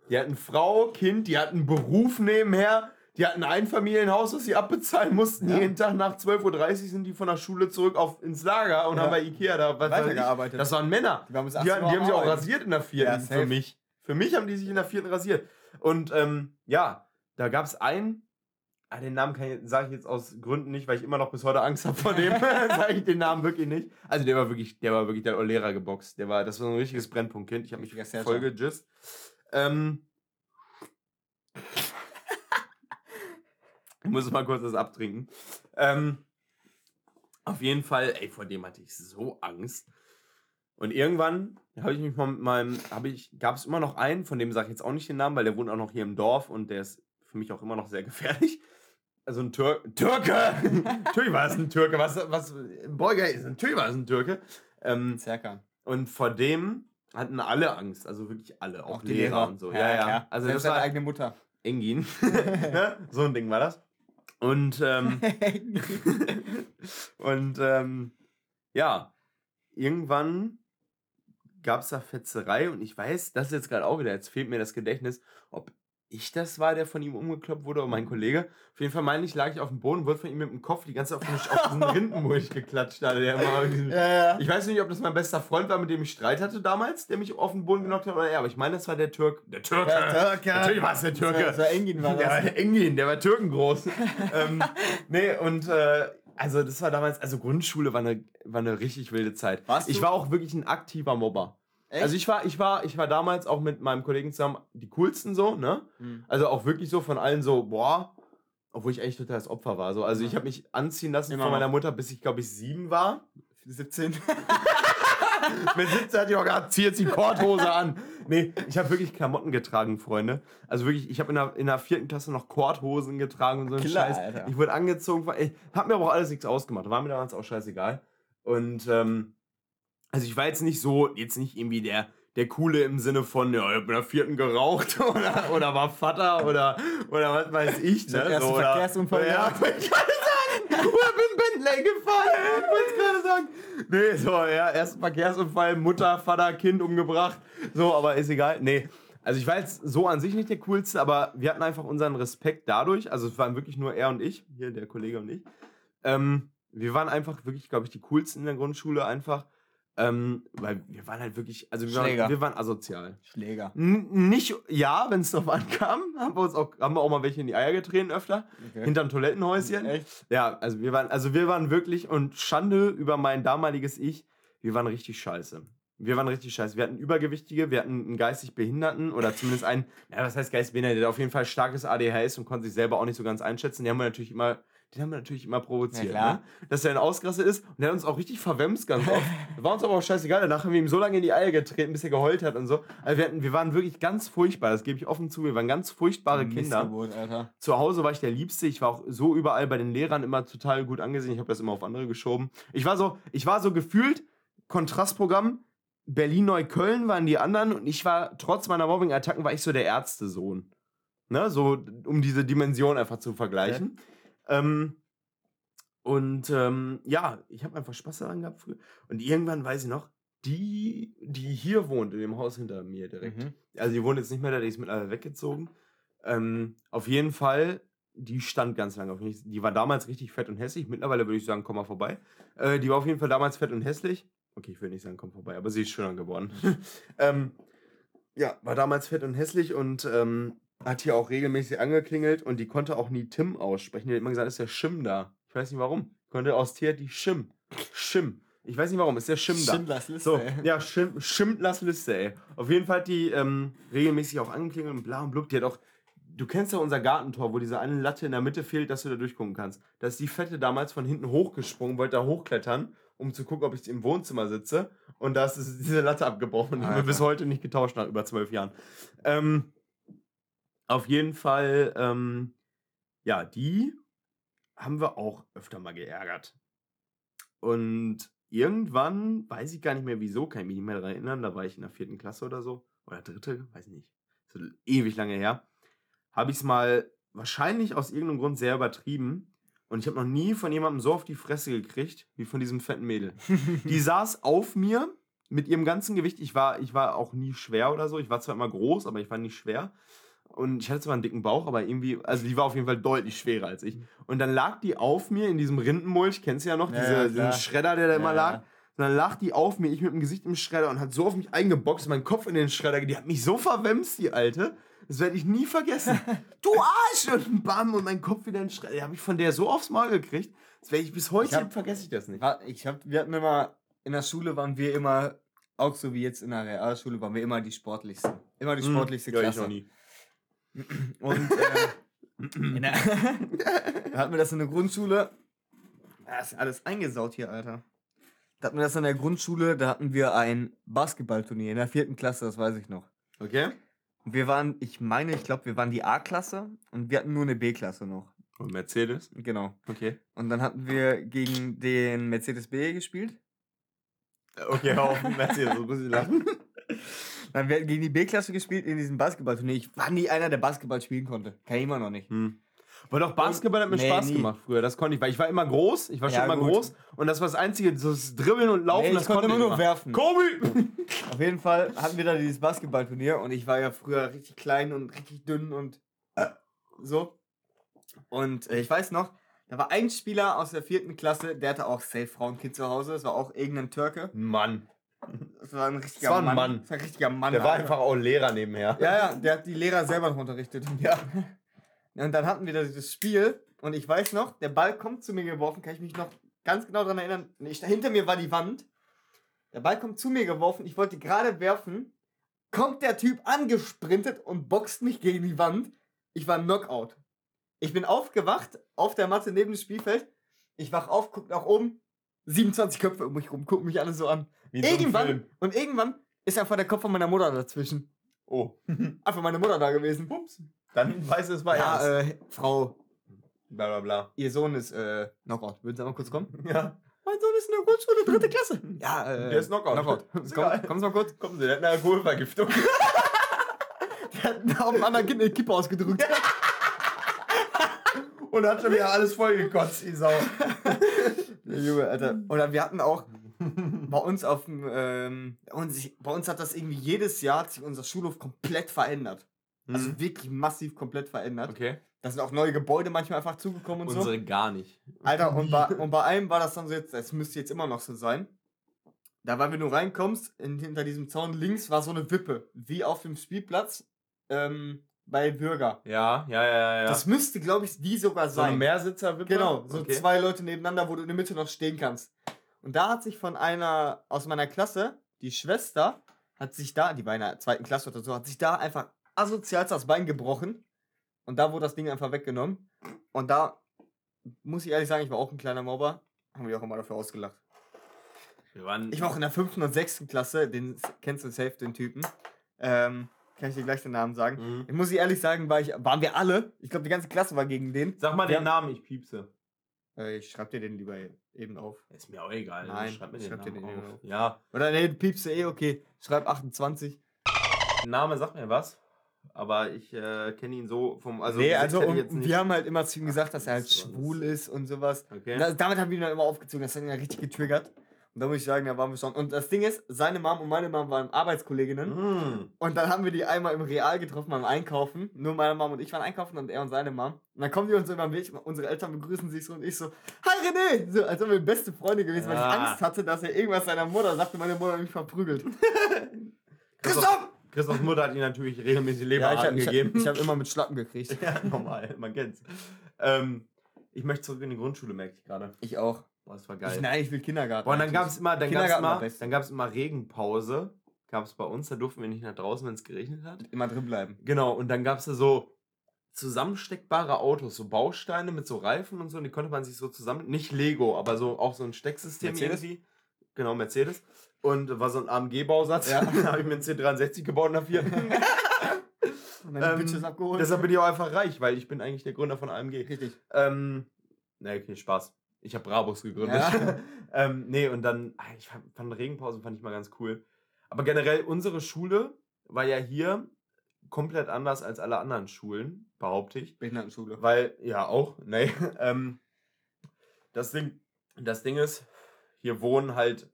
Die hatten Frau, Kind, die hatten Beruf nebenher. Die hatten ein Familienhaus, das sie abbezahlen mussten. Ja. Jeden Tag nach 12.30 Uhr sind die von der Schule zurück auf, ins Lager und Ja. haben bei Ikea da. Weitergearbeitet. Das waren Männer. Die waren Die, 18 haben, Uhr die haben sich auch rasiert in der vierten Ja, für mich. Für mich haben die sich in der vierten rasiert. Und ähm, ja, da gab es einen, ah, den Namen sage ich jetzt aus Gründen nicht, weil ich immer noch bis heute Angst habe vor dem. sage ich den Namen wirklich nicht. Also der war wirklich, der war wirklich der Lehrer geboxt. Der war, das war so ein richtiges Brennpunktkind. Ich habe mich voll gejist. Ähm, ich muss mal kurz das abtrinken. Ähm, auf jeden Fall, ey, vor dem hatte ich so Angst. Und irgendwann habe ich mich mal mit meinem, habe ich, gab es immer noch einen, von dem sage ich jetzt auch nicht den Namen, weil der wohnt auch noch hier im Dorf und der ist für mich auch immer noch sehr gefährlich. Also ein Tür Türke! natürlich war es ein Türke. Was, was, Beuger ist, natürlich war es ein Türke. Ähm, Zerkan. Und vor dem hatten alle Angst, also wirklich alle, auch, auch die Lehrer, Lehrer, und so. Ja, ja. ja. Also Selbst das war eigene Mutter. Engin. so ein Ding war das. Und, ähm, und ähm, ja, irgendwann gab es da Fetzerei und ich weiß, das ist jetzt gerade auch wieder, jetzt fehlt mir das Gedächtnis, ob ich das war, der von ihm umgekloppt wurde, oder mein Kollege. Auf jeden Fall meine ich, lag ich auf dem Boden, wurde von ihm mit dem Kopf die ganze Zeit auf, auf diesen Rindenmulch geklatscht. Hatte, der immer ja, ja. Ich weiß nicht, ob das mein bester Freund war, mit dem ich Streit hatte damals, der mich auf den Boden genockt hat oder er, aber ich meine, das war der Türk. Der Türke. Der Türke. Natürlich war es der Türke. Das war, Engin, war das. Der Engin, der war Türkengroß. ähm, nee, und äh, also das war damals, also Grundschule war eine, war eine richtig wilde Zeit. Warst ich war auch wirklich ein aktiver Mobber. Echt? Also ich war, ich war, ich war damals auch mit meinem Kollegen zusammen die coolsten so, ne? Mhm. Also auch wirklich so von allen so, boah, obwohl ich echt total das Opfer war. So. Also ich habe mich anziehen lassen Immer von meiner Mutter, bis ich glaube ich sieben war. 17. mit 17 hatte ich auch gerade zieht die Korthose an. Nee, ich habe wirklich Klamotten getragen, Freunde. Also wirklich, ich habe in der, in der vierten Klasse noch Korthosen getragen und so ein Scheiß. Alter. Ich wurde angezogen, ich habe mir aber auch alles nichts ausgemacht. War mir damals auch scheißegal. Und ähm, also ich war jetzt nicht so, jetzt nicht irgendwie der, der Coole im Sinne von, ja, ich hab in der vierten geraucht oder, oder war Vater oder, oder was weiß ich. Ne? Der so, Verkehrsunfall. Ja, ich wollte gerade sagen, oder bin Bentley gefahren, ich wollte gerade sagen. Nee, so, ja, erst Verkehrsunfall, Mutter, Vater, Kind umgebracht. So, aber ist egal. Nee. Also ich war jetzt so an sich nicht der Coolste, aber wir hatten einfach unseren Respekt dadurch. Also es waren wirklich nur er und ich, hier der Kollege und ich. Ähm, wir waren einfach wirklich, glaube ich, die coolsten in der Grundschule einfach ähm, weil wir waren halt wirklich, also wir, waren, wir waren, asozial. Schläger. N nicht, ja, wenn es drauf ankam, haben wir uns auch, haben wir auch mal welche in die Eier getreten öfter. Okay. Hinterm Toilettenhäuschen. Echt? Ja, also wir waren, also wir waren wirklich, und Schande über mein damaliges Ich, wir waren richtig scheiße. Wir waren richtig scheiße. Wir hatten Übergewichtige, wir hatten einen geistig Behinderten oder zumindest einen, ja, was heißt geistig Behindert, der auf jeden Fall starkes ADHS und konnte sich selber auch nicht so ganz einschätzen. Die haben wir natürlich immer den haben wir natürlich immer provoziert, ja, ne? dass er ein Ausgerastet ist und der hat uns auch richtig verwemst ganz oft. War uns aber auch scheißegal. Danach haben wir ihm so lange in die Eier getreten, bis er geheult hat und so. Also wir, hatten, wir waren wirklich ganz furchtbar, das gebe ich offen zu. Wir waren ganz furchtbare Kinder. Alter. Zu Hause war ich der Liebste. Ich war auch so überall bei den Lehrern immer total gut angesehen. Ich habe das immer auf andere geschoben. Ich war so, ich war so gefühlt Kontrastprogramm. Berlin-Neukölln waren die anderen und ich war, trotz meiner Mobbing-Attacken, war ich so der Ärztesohn. Ne, so, um diese Dimension einfach zu vergleichen. Okay. Ähm, und ähm, ja, ich habe einfach Spaß daran gehabt früher. Und irgendwann weiß ich noch, die, die hier wohnt, in dem Haus hinter mir direkt. Mhm. Also die wohnt jetzt nicht mehr da, die ist mittlerweile weggezogen. Ähm, auf jeden Fall, die stand ganz lange auf mich. Die war damals richtig fett und hässlich. Mittlerweile würde ich sagen, komm mal vorbei. Äh, die war auf jeden Fall damals fett und hässlich. Okay, ich will nicht sagen, komm vorbei, aber sie ist schöner geworden. ähm, ja, war damals fett und hässlich und ähm, hat hier auch regelmäßig angeklingelt und die konnte auch nie Tim aussprechen. Die hat immer gesagt, ist der Schim da. Ich weiß nicht warum. Konnte aus Tier die Schim. Schim. Ich weiß nicht warum, ist der Schim da. Schindlers Liste. So, ey. ja, Schim, Schindlers Liste, ey. Auf jeden Fall hat die ähm, regelmäßig auch angeklingelt und bla und blub. Die hat auch, du kennst ja unser Gartentor, wo diese eine Latte in der Mitte fehlt, dass du da durchgucken kannst. Da ist die Fette damals von hinten hochgesprungen, wollte da hochklettern, um zu gucken, ob ich im Wohnzimmer sitze. Und da ist diese Latte abgebrochen und haben wir bis heute nicht getauscht nach über zwölf Jahren. Ähm, auf jeden Fall, ähm, ja, die haben wir auch öfter mal geärgert. Und irgendwann, weiß ich gar nicht mehr wieso, kann ich mich nicht mehr daran erinnern, da war ich in der vierten Klasse oder so, oder dritte, weiß nicht, so ewig lange her, habe ich es mal wahrscheinlich aus irgendeinem Grund sehr übertrieben. Und ich habe noch nie von jemandem so auf die Fresse gekriegt, wie von diesem fetten Mädel. die saß auf mir mit ihrem ganzen Gewicht. Ich war, ich war auch nie schwer oder so. Ich war zwar immer groß, aber ich war nicht schwer. Und ich hatte zwar einen dicken Bauch, aber irgendwie, also die war auf jeden Fall deutlich schwerer als ich. Und dann lag die auf mir in diesem Rindenmulch, kennst du ja noch, ja, diese, ja, diesen Schredder, der da immer lag. sondern lag die auf mir, ich mit dem Gesicht im Schredder und hat so auf mich eingeboxt, mein Kopf in den Schredder, die hat mich so verwemst, die Alte. Das werde ich nie vergessen. du Arsch! Und bam, und mein Kopf wieder in den Schredder. Die habe ich von der so aufs Maul gekriegt. Das werde ich bis heute, Ich hab- vergesse ich das nicht. Ich hab, wir hatten immer, in der Schule waren wir immer, auch so wie jetzt in der Realschule, waren wir immer die sportlichsten. Immer die sportlichste Hm, ja, ich Klasse. noch nie. Und äh, der, da hatten wir das in der Grundschule. Da ist alles eingesaut hier, Alter. Da hatten wir das in der Grundschule, da hatten wir ein Basketballturnier in der vierten Klasse, das weiß ich noch. Okay? Und wir waren, ich meine, ich glaube, wir waren die A-Klasse und wir hatten nur eine B-Klasse noch. Und Mercedes? Genau. Okay. Und dann hatten wir gegen den Mercedes B gespielt. Okay, auf, Mercedes, so muss ich lachen. Dann wir hatten gegen die B-Klasse gespielt in diesem Basketballturnier. Ich war nie einer, der Basketball spielen konnte. Kann ich immer noch nicht. Hm. Weil doch Basketball hat mir Nee, Spaß nie. gemacht früher, das konnte ich, weil ich war immer groß, ich war schon Ja, immer gut. groß und das war das Einzige, so das Dribbeln und Laufen, Nee, das konnte immer ich nur werfen. Kobe! Auf jeden Fall hatten wir da dieses Basketballturnier und ich war ja früher richtig klein und richtig dünn und äh, so. Und äh, ich weiß noch, da war ein Spieler aus der vierten Klasse, der hatte auch safe Frauenkind zu Hause. Das war auch irgendein Türke. Mann, Das war ein richtiger war ein Mann. Mann. Das war ein richtiger Mann. der war Alter. einfach auch Lehrer nebenher. Ja, ja, der hat die Lehrer selber noch unterrichtet. Ja. Und dann hatten wir da dieses Spiel und ich weiß noch, der Ball kommt zu mir geworfen, kann ich mich noch ganz genau daran erinnern. Ich, hinter mir war die Wand. Der Ball kommt zu mir geworfen, ich wollte gerade werfen. Kommt der Typ angesprintet und boxt mich gegen die Wand. Ich war Knockout. Ich bin aufgewacht auf der Matte neben dem Spielfeld. Ich wach auf, guck nach oben. 27 Köpfe um mich rum, gucken mich alle so an. Wie so Irgendwann, Film. und irgendwann ist einfach der Kopf von meiner Mutter dazwischen. Oh. Einfach meine Mutter da gewesen. Ups. Dann weiß es war Ja, ernst. äh, Frau, Bla bla bla. ihr Sohn ist äh, Knockout. Würden Sie mal kurz kommen? Ja. Mein Sohn ist in der Grundschule, dritte Klasse. Ja, äh, Der ist Knockout. Knockout. Ist Komm, kommen Sie mal kurz. Kommen Sie, der hat eine Alkoholvergiftung. Der hat auf einem anderen Kind eine Kippe ausgedrückt. Und hat schon wieder alles vollgekotzt, die Sau. Der Junge, Alter. Oder wir hatten auch bei uns auf dem, ähm, bei uns hat das irgendwie jedes Jahr sich unser Schulhof komplett verändert. Also Mhm. wirklich massiv komplett verändert. Okay. Da sind auch neue Gebäude manchmal einfach zugekommen und so. Unsere gar nicht. Alter, und bei, und bei einem war das dann so jetzt, es müsste jetzt immer noch so sein. Da war, wenn du reinkommst, in, hinter diesem Zaun links war so eine Wippe, wie auf dem Spielplatz ähm, bei Bürger. Ja, ja, ja, ja. Das müsste, glaube ich, die sogar so eine sein. mehrsitzer genau, so okay. zwei Leute nebeneinander, wo du in der Mitte noch stehen kannst. Und da hat sich von einer aus meiner Klasse, die Schwester, hat sich da, die war in der zweiten Klasse oder so, hat sich da einfach asozial das Bein gebrochen. Und da wurde das Ding einfach weggenommen. Und da muss ich ehrlich sagen, ich war auch ein kleiner Mobber. Haben wir auch immer dafür ausgelacht. Wir waren Ich war auch in der fünften und sechsten Klasse, den kennst du safe, den Typen. Ähm, kann ich dir gleich den Namen sagen. Mhm. Ich muss ich ehrlich sagen, war ich, waren wir alle. Ich glaube, die ganze Klasse war gegen den. Sag mal Wir den Namen, ich piepse. Äh, ich schreib dir den lieber eben auf. Ist mir auch egal. Nein, schreib mir ich den schreib Namen den auf. auf. Ja, Oder nee, du piepst eh, okay. Schreib 28. der Name sagt mir was, aber ich äh, kenne ihn so vom. Also, nee, also nicht. wir haben halt immer zu ihm gesagt, dass er halt schwul ist und sowas. Okay. Das, damit haben wir ihn dann immer aufgezogen, das hat ihn ja richtig getriggert. Und da muss ich sagen, da waren wir schon. Und das Ding ist, seine Mom und meine Mom waren Arbeitskolleginnen. Mhm. Und dann haben wir die einmal im Real getroffen beim Einkaufen. Nur meine Mom und ich waren einkaufen und er und seine Mom. Und dann kommen die uns so über den Weg, unsere Eltern begrüßen sich so und ich so, Hi René! So, als ob wir beste Freunde gewesen, weil ich. Angst hatte, dass er irgendwas seiner Mutter sagte, meine Mutter mich verprügelt. Christoph, Christophs Mutter hat ihm natürlich regelmäßig Ja, ich Leberarten habe hab, gegeben. ich hab immer mit Schlappen gekriegt. ja, normal, man kennt's. Ähm, ich möchte zurück in die Grundschule, merke ich gerade. Ich auch. Boah, das war Ich, geil. nein, ich will Kindergarten. Boah, und dann gab es immer, dann Kindergarten immer, dann gab's immer Regenpause. Gab es bei uns, da durften wir nicht nach draußen, wenn es geregnet hat. immer drin bleiben. Genau, und dann gab es da so zusammensteckbare Autos, so Bausteine mit so Reifen und so, und die konnte man sich so zusammen, nicht Lego, aber so auch so ein Stecksystem Mercedes? irgendwie. Genau, Mercedes. Und war so ein AMG-Bausatz. Ja. da habe ich mir einen C63 gebaut in der vierten. Und dann Ähm, Bitches abgeholt. Deshalb bin ich auch einfach reich, weil ich bin eigentlich der Gründer von AMG. Richtig. Ähm, ne, okay, Spaß. Ich habe Brabus gegründet. Ja. ähm, nee, und dann, ah, ich fand, fand Regenpausen fand ich mal ganz cool. Aber generell, unsere Schule war ja hier komplett anders als alle anderen Schulen, behaupte ich. Behindertenschule. Weil, ja, auch, nee. ähm, das, Ding, das Ding ist, hier wohnen halt,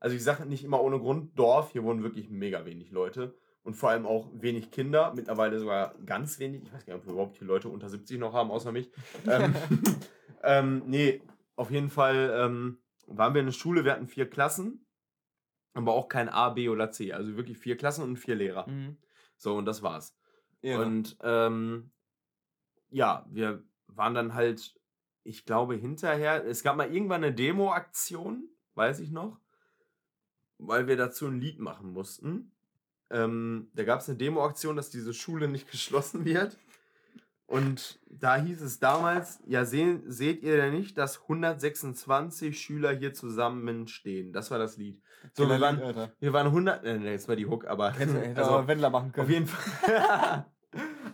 also ich sage nicht immer ohne Grund Dorf, hier wohnen wirklich mega wenig Leute. Und vor allem auch wenig Kinder, mittlerweile sogar ganz wenig. Ich weiß gar nicht, ob wir überhaupt hier Leute unter 70 noch haben, außer mich. ähm, ähm, nee, auf jeden Fall, ähm, waren wir in der Schule, wir hatten vier Klassen, aber auch kein A, B oder C. Also wirklich vier Klassen und vier Lehrer. Mhm. So, und das war's. Ja. Und ähm, ja, wir waren dann halt, ich glaube, hinterher, es gab mal irgendwann eine Demo-Aktion, weiß ich noch, weil wir dazu ein Lied machen mussten. Ähm, da gab es eine Demo-Aktion, dass diese Schule nicht geschlossen wird. Und da hieß es damals, ja, sehen, seht ihr denn nicht, dass 126 Schüler hier zusammenstehen? Das war das Lied. So, wir waren, wir waren 100, äh, nee, das war die Hook, aber Hätte, hätte also, aber Wendler machen können. auf jeden Fall.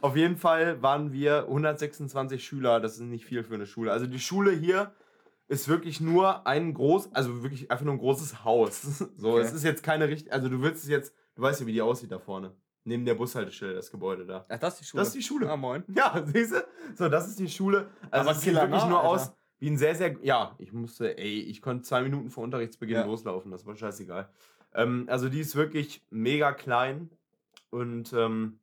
Auf jeden Fall waren wir 126 Schüler, das ist nicht viel für eine Schule. Also die Schule hier ist wirklich nur ein groß, also wirklich einfach nur ein großes Haus. So, Okay. es ist jetzt keine richtig, also du willst es jetzt, du weißt ja, wie die aussieht da vorne. Neben der Bushaltestelle, das Gebäude da. Ach, das ist die Schule. Das ist die Schule. Ah, moin. Ja, siehst du? So, das ist die Schule. Also Aber es sieht Killer, wirklich nur Alter? aus wie ein sehr, sehr, ja, ich musste, ey, ich konnte zwei Minuten vor Unterrichtsbeginn Ja. loslaufen, das war scheißegal. Ähm, also die ist wirklich mega klein und ähm,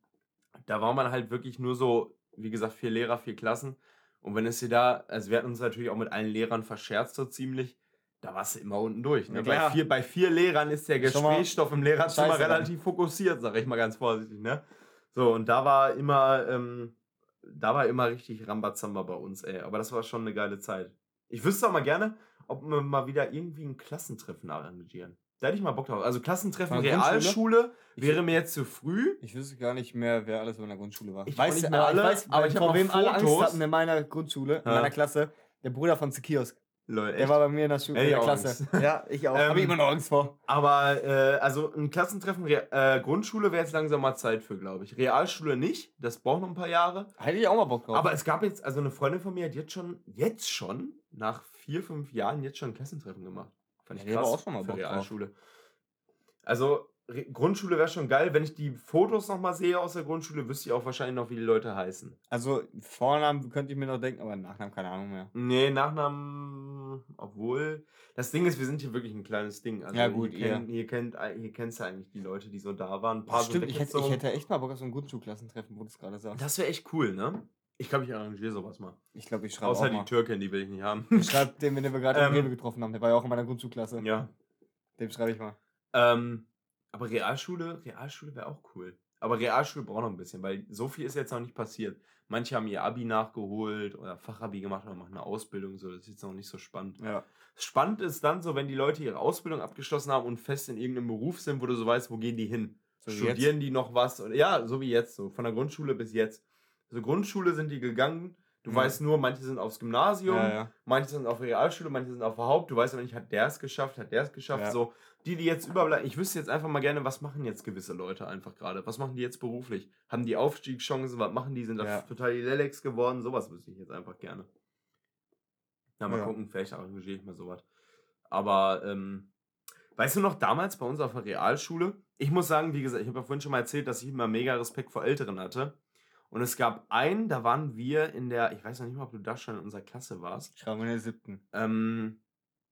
da war man halt wirklich nur so, wie gesagt, vier Lehrer, vier Klassen. Und wenn es dir da, also wir hatten uns natürlich auch mit allen Lehrern verscherzt so ziemlich, da warst du immer unten durch. Ne? Ja, bei, vier, bei vier Lehrern ist der Gesprächsstoff im Lehrerzimmer scheiße dann. relativ fokussiert, sag ich mal ganz vorsichtig. Ne? So, und da war immer, ähm, da war immer richtig Rambazamba bei uns, ey. Aber das war schon eine geile Zeit. Ich wüsste auch mal gerne, ob wir mal wieder irgendwie ein Klassentreffen arrangieren. Da hätte ich mal Bock drauf. Also Klassentreffen? Realschule wäre mir jetzt zu früh. Ich wüsste gar nicht mehr, wer alles in der Grundschule war. Ich weiß nicht mehr alle, ich weiß, aber ich hab vor noch wem alle Angst hatten in meiner Grundschule, in meiner Klasse. Der Bruder von Zekiosk. Leute, Der echt. war bei mir in der, Schule, in der auch Klasse. Angst. Ja, ich auch. Ähm, Habe ich immer noch Angst vor. Aber äh, also ein Klassentreffen, Re äh, Grundschule wäre jetzt langsam mal Zeit für, glaube ich. Realschule nicht, das braucht noch ein paar Jahre. Hätte ich auch mal Bock drauf. Aber es gab jetzt, also eine Freundin von mir hat jetzt schon, jetzt schon, nach vier, fünf Jahren, jetzt schon ein Klassentreffen gemacht. Fand ich Ja, krass auch schon mal für Bock drauf. Realschule. Also Re Grundschule wäre schon geil. Wenn ich die Fotos noch mal sehe aus der Grundschule, wüsste ich auch wahrscheinlich noch, wie die Leute heißen. also Vornamen könnte ich mir noch denken, aber Nachnamen keine Ahnung mehr. Nee, Nachnamen, obwohl. Das Ding ist, wir sind hier wirklich ein kleines Ding. Also Ja, gut, hier, kenn, hier, kennt, hier kennst du eigentlich die Leute, die so da waren. Ein paar Stimmt, ich hätte, ich hätte echt mal Bock auf so ein Grundschulklassentreffen, wo du es gerade sagst. Das wäre echt cool, ne? Ich glaube, ich arrangiere sowas mal. Ich glaube, ich schreibe Außer auch die mal. Türkin, die will ich nicht haben. Ich schreibe dem, den wir gerade Ähm, im Rewe getroffen haben. Der war ja auch in meiner Grundschulklasse. ja. Dem schreibe ich mal. Ähm, aber Realschule, Realschule wäre auch cool. Aber Realschule braucht noch ein bisschen, weil so viel ist jetzt noch nicht passiert. Manche haben ihr Abi nachgeholt oder Fachabi gemacht oder machen eine Ausbildung, so das ist jetzt noch nicht so spannend. Ja. Spannend ist dann so, wenn die Leute ihre Ausbildung abgeschlossen haben und fest in irgendeinem Beruf sind, wo du so weißt, wo gehen die hin? So Studieren die noch was? Oder, ja, so wie jetzt, so von der Grundschule bis jetzt. Also Grundschule sind die gegangen. Du Mhm. weißt nur, manche sind aufs Gymnasium, Ja, ja. manche sind auf Realschule, manche sind auf der Haupt. Du weißt aber nicht, hat der es geschafft, hat der es geschafft. Ja. So, die, die jetzt überbleiben. Ich wüsste jetzt einfach mal gerne, was machen jetzt gewisse Leute einfach gerade? Was machen die jetzt beruflich? Haben die Aufstiegschancen? Was machen die? Sind da Ja. total die Lelex geworden? Sowas wüsste ich jetzt einfach gerne. Na, mal Ja. gucken, vielleicht arrangiere ich mal sowas. Aber, ähm, weißt du noch, damals bei uns auf der Realschule, ich muss sagen, wie gesagt, ich habe ja vorhin schon mal erzählt, dass ich immer mega Respekt vor Älteren hatte. Und es gab einen, da waren wir in der, ich weiß noch nicht mal, ob du da schon in unserer Klasse warst. Ich schreibe in der siebten. Ähm,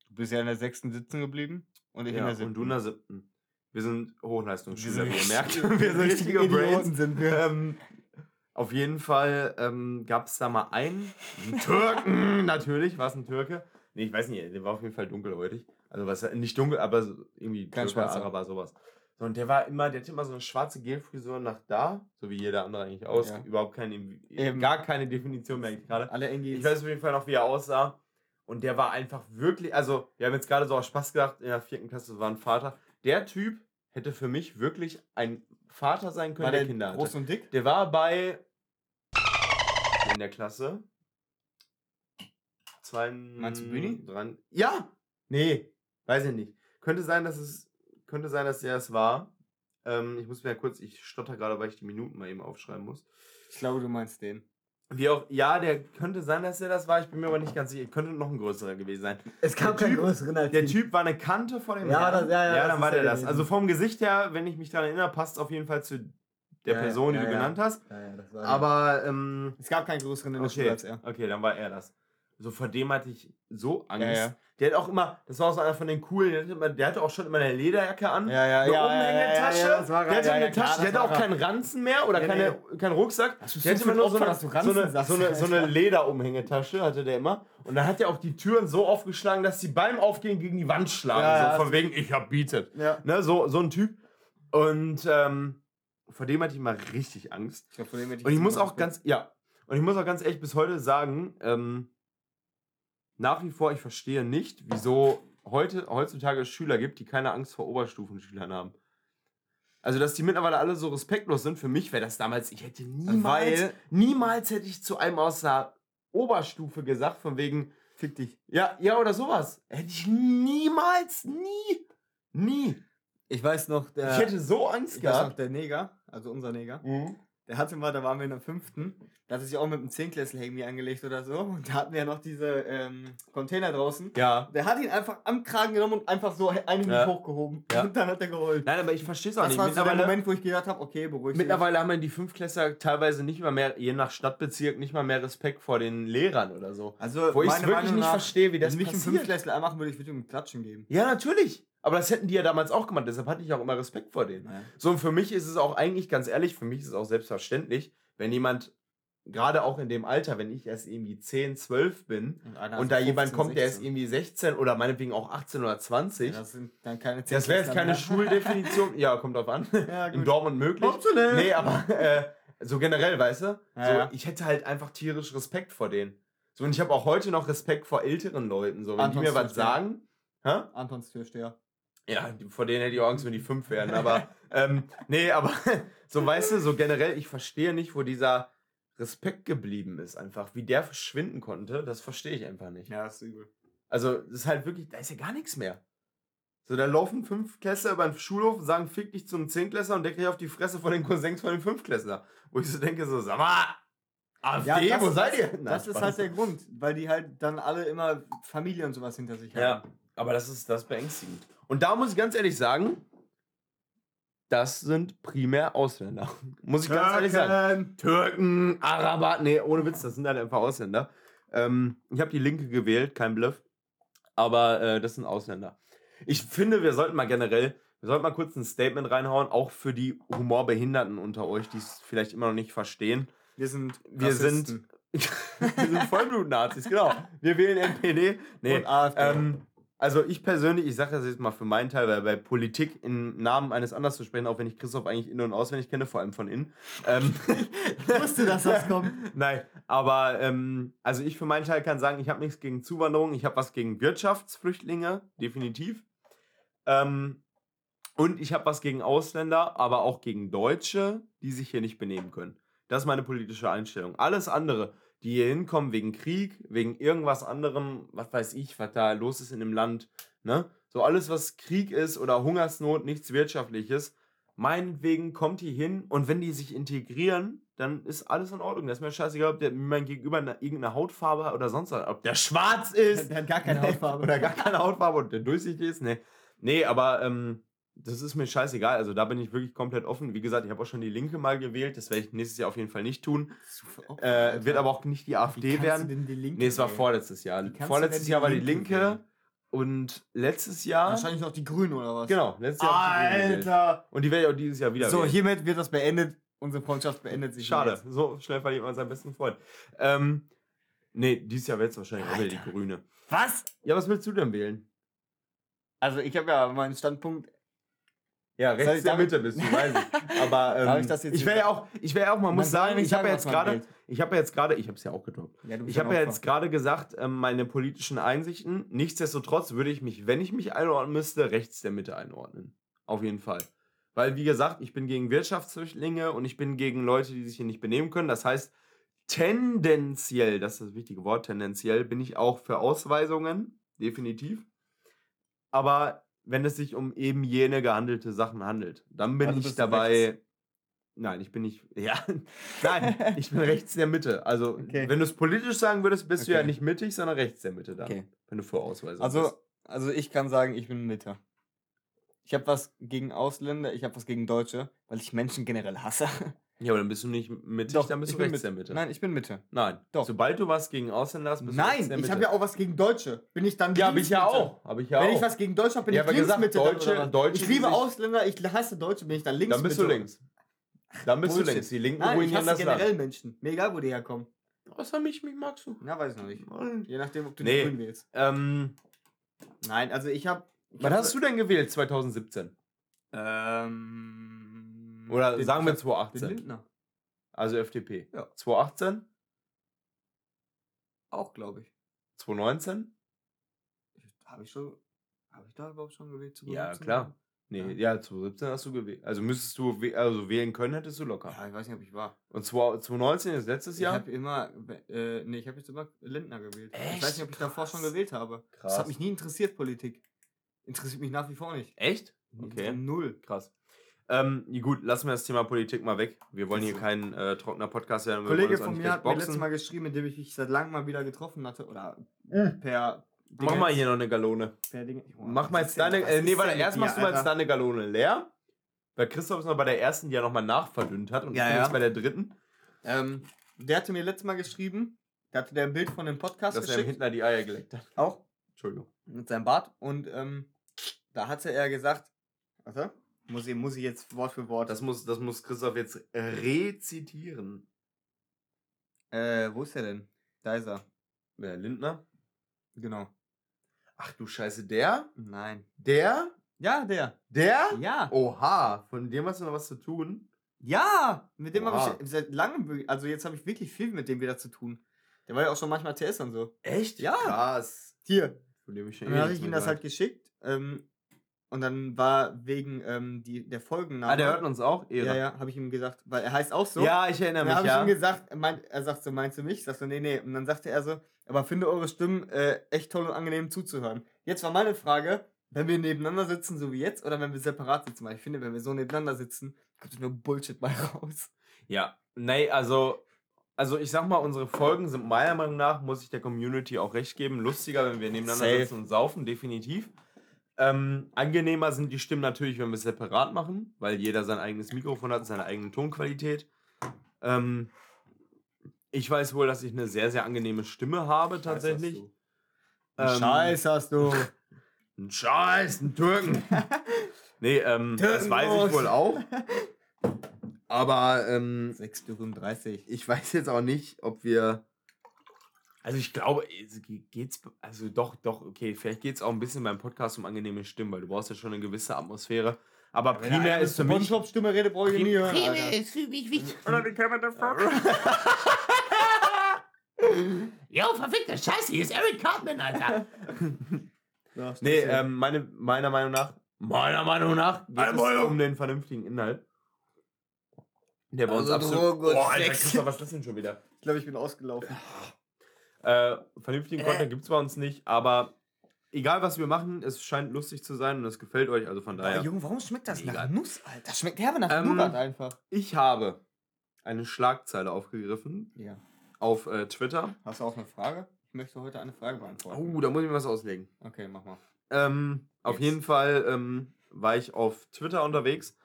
Du bist ja in der sechsten sitzen geblieben und ich in ja, der siebten. und du in der siebten. Wir sind Hochleistungsschüler, wie ihr merkt. Wir sind richtige Brains. sind wir. Ähm, auf jeden Fall ähm, gab es da mal einen, einen Türken, natürlich, war es ein Türke. Nee, ich weiß nicht, der war auf jeden Fall dunkelhäutig. Also was nicht dunkel, aber irgendwie Kein Türke, Schwarzer. Araber, sowas. So, und der war immer, der hatte immer so eine schwarze Gelfrisur nach da, so wie jeder andere eigentlich aus. Ja. Überhaupt keine, Eben. gar keine Definition merke ich gerade. Alle Engis. Ich weiß auf jeden Fall noch, wie er aussah. Und der war einfach wirklich, also wir haben jetzt gerade so aus Spaß gedacht, in der vierten Klasse war ein Vater. Der Typ hätte für mich wirklich ein Vater sein können, war der, der Kinder hatte. groß und dick? Der war bei in der Klasse. Zwei, Meinst du Bühni? Dran. Ja! Nee, weiß ich nicht. Könnte sein, dass es könnte sein, dass der es war. Ähm, ich muss mir ja kurz, ich stotter gerade, weil ich die Minuten mal eben aufschreiben muss. Ich glaube, du meinst den. Wie auch, ja, der könnte sein, dass er das war. Ich bin mir aber nicht ganz sicher. Könnte noch ein größerer gewesen sein. Es gab keinen größeren als Der Typ war eine Kante vor dem Ja, das- ja, ja, das dann war der er das. gewesen. Also vom Gesicht her, wenn ich mich daran erinnere, passt auf jeden Fall zu der Ja, Person, die ja, du ja. genannt hast. Ja, ja, das war Aber, ähm, Es gab keinen größeren in der okay, Schule als er. okay, dann war er das. So vor dem hatte ich so Angst. Ja, ja. Der hat auch immer, das war auch so einer von den coolen, der hatte, immer, der hatte auch schon immer eine Lederjacke an. Ja, ja, eine ja, Umhängetasche. ja, ja, war der er, hatte ja, eine ja, Tasche, der hatte auch keinen Ranzen mehr oder Nee, keine, keinen Rucksack. Der hatte immer nur so eine, so eine, so eine, so eine Lederumhängetasche hatte der immer. Und dann hat er auch die Türen so aufgeschlagen, dass sie beim Aufgehen gegen die Wand schlagen. Ja, so ja, von wegen, ich hab bietet. Ja. Ne, so, so ein Typ. Und ähm, vor dem hatte ich mal richtig Angst. Ich glaub, vor dem hätte Und ich muss auch ganz, ja, und ich muss auch ganz ehrlich bis heute sagen, ähm, nach wie vor, ich verstehe nicht, wieso heute, heutzutage es Schüler gibt, die keine Angst vor Oberstufenschülern haben. Also, dass die mittlerweile alle so respektlos sind, für mich wäre das damals, ich hätte niemals, Weil- niemals hätte ich zu einem aus der Oberstufe gesagt, von wegen, Fick dich. ja, ja oder sowas. Hätte ich niemals, nie, nie. Ich weiß noch, der. Ich hätte so Angst ich weiß noch, gehabt. der Neger, also unser Neger, Mhm. Der hatte mal, da waren wir in der fünften, da hatte sich auch mit einem Zehnklässler irgendwie angelegt oder so. Und da hatten wir ja noch diese ähm, Container draußen. Ja. Der hat ihn einfach am Kragen genommen und einfach so einen Ja. hochgehoben. Ja. Und dann hat er geholt. Nein, aber ich verstehe es auch Das nicht. war so der Moment, wo ich gedacht habe, okay, beruhig dich. Mittlerweile haben die Fünftklässler teilweise nicht mal mehr, je nach Stadtbezirk, nicht mal mehr Respekt vor den Lehrern oder so. Also, Wo ich es wirklich Meinung nicht verstehe, wie das Wenn mich ein passiert. Fünftklässler anmachen würde, ich würde ihm ein Klatschen geben. Ja, natürlich. Aber das hätten die ja damals auch gemacht, deshalb hatte ich auch immer Respekt vor denen. Ja. So, und für mich ist es auch eigentlich, ganz ehrlich, für mich ist es auch selbstverständlich, wenn jemand, gerade auch in dem Alter, wenn ich erst irgendwie 10, 12 bin Und, und da 15, jemand kommt, der ist 16. irgendwie 16 oder meinetwegen auch 18 oder 20, Ja, das sind dann keine das wäre jetzt keine Zehnklässler Schuldefinition, ja, kommt drauf an, mehr. Ja, in. Dortmund möglich. Nee, aber äh, so generell, weißt du? So. Ich hätte halt einfach tierisch Respekt vor denen. So, und ich habe auch heute noch Respekt vor älteren Leuten. So, wenn die mir was Antons sagen. Hä? Antons Türsteher. Ja, vor denen hätte ich auch Angst, wenn die fünf wären. Aber, ähm, nee, aber so, weißt du, so generell, ich verstehe nicht, wo dieser Respekt geblieben ist, einfach. Wie der verschwinden konnte, das verstehe ich einfach nicht. Ja, ist übel. Also, das ist halt wirklich, da ist ja gar nichts mehr. So, da laufen fünf Klässler über den Schulhof, sagen, fick dich zum Zehnklässler und der kriegt auf die Fresse von den Cousins von den Fünfklässler. Wo ich so denke, so, sag mal, AfD, das wo seid ihr? Das, Nein, das ist halt der Grund, weil die halt dann alle immer Familie und sowas hinter sich Ja, haben. Aber das ist, das ist beängstigend. Und da muss ich ganz ehrlich sagen, das sind primär Ausländer. Muss ich ganz ehrlich sagen. Türken, Araber, nee, ohne Witz, das sind halt einfach Ausländer. Ähm, ich habe die Linke gewählt, kein Bluff. Aber äh, das sind Ausländer. Ich finde, wir sollten mal generell, wir sollten mal kurz ein Statement reinhauen, auch für die Humorbehinderten unter euch, die es vielleicht immer noch nicht verstehen. Wir sind Wir Rassisten. sind, wir sind Vollblut-Nazis, genau. Wir wählen NPD. Nee, und AfD. ähm, also ich persönlich, ich sage das jetzt mal für meinen Teil, weil bei Politik im Namen eines anderen zu sprechen, auch wenn ich Christoph eigentlich in- und auswendig kenne, vor allem von innen. Ähm, ich wusste, dass das kommt. Nein, aber ähm, also ich für meinen Teil kann sagen, ich habe nichts gegen Zuwanderung, ich habe was gegen Wirtschaftsflüchtlinge, definitiv. Ähm, und ich habe was gegen Ausländer, aber auch gegen Deutsche, die sich hier nicht benehmen können. Das ist meine politische Einstellung. Alles andere, die hier hinkommen wegen Krieg, wegen irgendwas anderem, was weiß ich, was da los ist in dem Land, ne? So alles, was Krieg ist oder Hungersnot, nichts Wirtschaftliches, meinetwegen kommt die hin und wenn die sich integrieren, dann ist alles in Ordnung. Das ist mir scheißegal, ob der mein Gegenüber eine, irgendeine Hautfarbe hat oder sonst was. Ob der schwarz ist Der hat gar keine Hautfarbe. oder gar keine Hautfarbe und der durchsichtig ist. Nee, nee aber ähm, das ist mir scheißegal. Also da bin ich wirklich komplett offen. Wie gesagt, ich habe auch schon die Linke mal gewählt. Das werde ich nächstes Jahr auf jeden Fall nicht tun. Äh, wird aber auch nicht die AfD werden. Nee, es war vorletztes Jahr. Du Vorletztes Jahr war die Linke Linke wählen? und letztes Jahr. Wahrscheinlich noch die Grünen oder was? Genau, letztes Jahr. ich die. Alter! Und die werde ich auch dieses Jahr wieder So, wählen. hiermit wird das beendet. Unsere Freundschaft beendet sich. Schade, jetzt. so schnell verliert man seinen besten Freund. Ähm, nee, dieses Jahr wird es wahrscheinlich auch wieder die Grüne. Was? Ja, was willst du denn wählen? Also, ich habe ja meinen Standpunkt. Ja, Soll ich rechts der Mitte bist du, weiß ich. Aber ähm, ich das jetzt ich wäre ja auch, ich wäre ja auch, man muss ja sagen, ich habe sagen, jetzt gerade, ich habe jetzt gerade, ich habe es ja auch gedroppt. Ja, Ich habe ja jetzt gerade gesagt, ähm, meine politischen Einsichten. Nichtsdestotrotz würde ich mich, wenn ich mich einordnen müsste, rechts der Mitte einordnen. Auf jeden Fall. Weil, wie gesagt, ich bin gegen Wirtschaftsflüchtlinge und ich bin gegen Leute, die sich hier nicht benehmen können. Das heißt, tendenziell, das ist das wichtige Wort, tendenziell bin ich auch für Ausweisungen, definitiv. Aber wenn es sich um eben jene gehandelte Sachen handelt, dann bin Also ich dabei. rechts? Nein, ich bin nicht. Ja, nein, ich bin rechts der Mitte. Also, Okay. wenn du es politisch sagen würdest, bist du ja Okay. nicht mittig, sondern rechts der Mitte dann. Okay. Wenn du vor Ausweisung Also, bist. also ich kann sagen, ich bin Mitte. Ich habe was gegen Ausländer, ich habe was gegen Deutsche, weil ich Menschen generell hasse. Ja, aber dann bist du nicht mittig, Doch, dann bist ich du bin rechts mit- der Mitte. Nein, ich bin Mitte. Nein. Doch. Sobald du was gegen Ausländer hast, bist du rechts Nein, ich habe ja auch was gegen Deutsche. Bin ich dann Ja, habe ich ja auch. Habe ich ja Wenn auch. ich was gegen Deutsche habe, bin Ja, ich links gesagt, Mitte. Deutsche-? Deutsche, ich liebe Ausländer, ich hasse Deutsche, bin ich dann links dann bist du Mitte. links. Dann bist du Bullshit. links. Die Linken Nein, ich ruinieren hasse das Land. generell Menschen. Mir egal, wo die herkommen. Außer mich, mich magst du. Na, weiß ich noch nicht. Je nachdem, ob du Nee. die Grün wählst. Ähm, Nein, also ich habe... wann hast du denn gewählt? 2017? Ähm... Oder den- sagen wir Den 2018? Lindner. Also FDP. Ja. 2018? Auch, glaube ich. 2019? Habe ich schon... Habe ich da überhaupt schon gewählt? zu Ja, 17? klar. Nee, ja, 2017 hast du gewählt. Also müsstest du wäh- also wählen können, hättest du locker. Ja, ich weiß nicht, ob ich war. Und 2019 ist letztes Ich Jahr? habe immer, äh, nee, ich habe jetzt immer Lindner gewählt. Ich Echt? weiß nicht, ob ich davor schon Krass. gewählt habe. Das Krass. hat mich nie interessiert, Politik. Interessiert mich nach wie vor nicht. Echt? Okay. Null. Krass. Ähm, gut, lassen wir das Thema Politik mal weg. Wir wollen hier So. kein äh, trockener Podcast werden. Ein wir Kollege von mir hat mir boxen. letztes Mal geschrieben, mit dem ich mich seit langem mal wieder getroffen hatte. Oder per. Mach mal hier noch eine Galone. Per Dinge. Mach mal jetzt deine. Äh, nee, warte, erst machst du mal jetzt deine Galone leer. Weil Christoph ist noch bei der ersten, die ja nochmal nachverdünnt hat. Und Ja, ich bin ja. jetzt bei der dritten, Ähm, der hatte mir letztes Mal geschrieben, der hatte der ein Bild von dem Podcast dass er ihm geschickt. Hitler die Eier geleckt hat. Auch Entschuldigung. mit seinem Bart. Und ähm, da hatte er gesagt. Warte. Muss ich, muss ich jetzt Wort für Wort. Das muss, das muss Christoph jetzt rezitieren. äh, wo ist er denn? Da ist er. Wer, Lindner? Genau. Ach du Scheiße, der? Nein. Der? Ja, der. Der? Ja. Oha, von dem hast du noch was zu tun? Ja, mit dem habe ich seit langem, also jetzt habe ich wirklich viel mit dem wieder zu tun. Der war ja auch schon manchmal TS und so. Echt? Ja. Krass. Hier. Von dem ich schon Und dann habe ich ihm das halt geschickt. Ähm, und dann war wegen ähm, die, der Folgenname. Ah, der hört uns auch? Ehre. Ja, ja, habe ich ihm gesagt, weil er heißt auch so. Ja, ich erinnere Dann mich, habe ich ja. ihm gesagt, er, meint, er sagt so, meinst du mich? Sagst du, nee, nee. Und dann sagte er so, aber finde eure Stimmen äh, echt toll und angenehm zuzuhören. Jetzt war meine Frage, wenn wir nebeneinander sitzen, so wie jetzt, oder wenn wir separat sitzen? Weil ich finde, wenn wir so nebeneinander sitzen, kommt nur Bullshit mal raus. Ja, nee, also, also ich sag mal, unsere Folgen sind meiner Meinung nach, muss ich der Community auch recht geben, lustiger, wenn wir nebeneinander Safe. sitzen und saufen, definitiv. Ähm, angenehmer sind die Stimmen natürlich, wenn wir es separat machen, weil jeder sein eigenes Mikrofon hat, seine eigene Tonqualität. Ähm, ich weiß wohl, dass ich eine sehr, sehr angenehme Stimme habe, tatsächlich. Ähm, Scheiß hast du. Ein Scheiß, ein Türken. nee, ähm, das weiß ich wohl auch. Aber ähm, 6,30 ich weiß jetzt auch nicht, ob wir. Also ich glaube, geht's. Also doch, doch, okay, vielleicht geht es auch ein bisschen beim Podcast um angenehme Stimmen, weil du brauchst ja schon eine gewisse Atmosphäre. Aber primär ist für mich. Stimme rede, brauche ich nie hören. Alter. ist für mich wichtig. Oder wie kann man das Yo, verfickte Scheiße, hier ist Eric Cartman, Alter. Nee, ähm, meine, meiner Meinung nach. Meiner Meinung nach geht Meine es Meinung. um den vernünftigen Inhalt. Der bei uns Also absolut. Drogen Boah, Alter. Christoph, was ist das denn schon wieder? ich glaube, ich bin ausgelaufen. Äh, vernünftigen Content gibt es bei uns nicht, aber egal was wir machen, es scheint lustig zu sein und es gefällt euch, also von daher. Junge, warum schmeckt das nach Egal. Nuss, Alter? Das schmeckt herbe nach Ähm, Nougat einfach. Ich habe eine Schlagzeile aufgegriffen Ja. auf äh, Twitter. Hast du auch eine Frage? Ich möchte heute eine Frage beantworten. Oh, da muss ich mir was auslegen. Okay, mach mal. Ähm, auf Jetzt. jeden Fall ähm, war ich auf Twitter unterwegs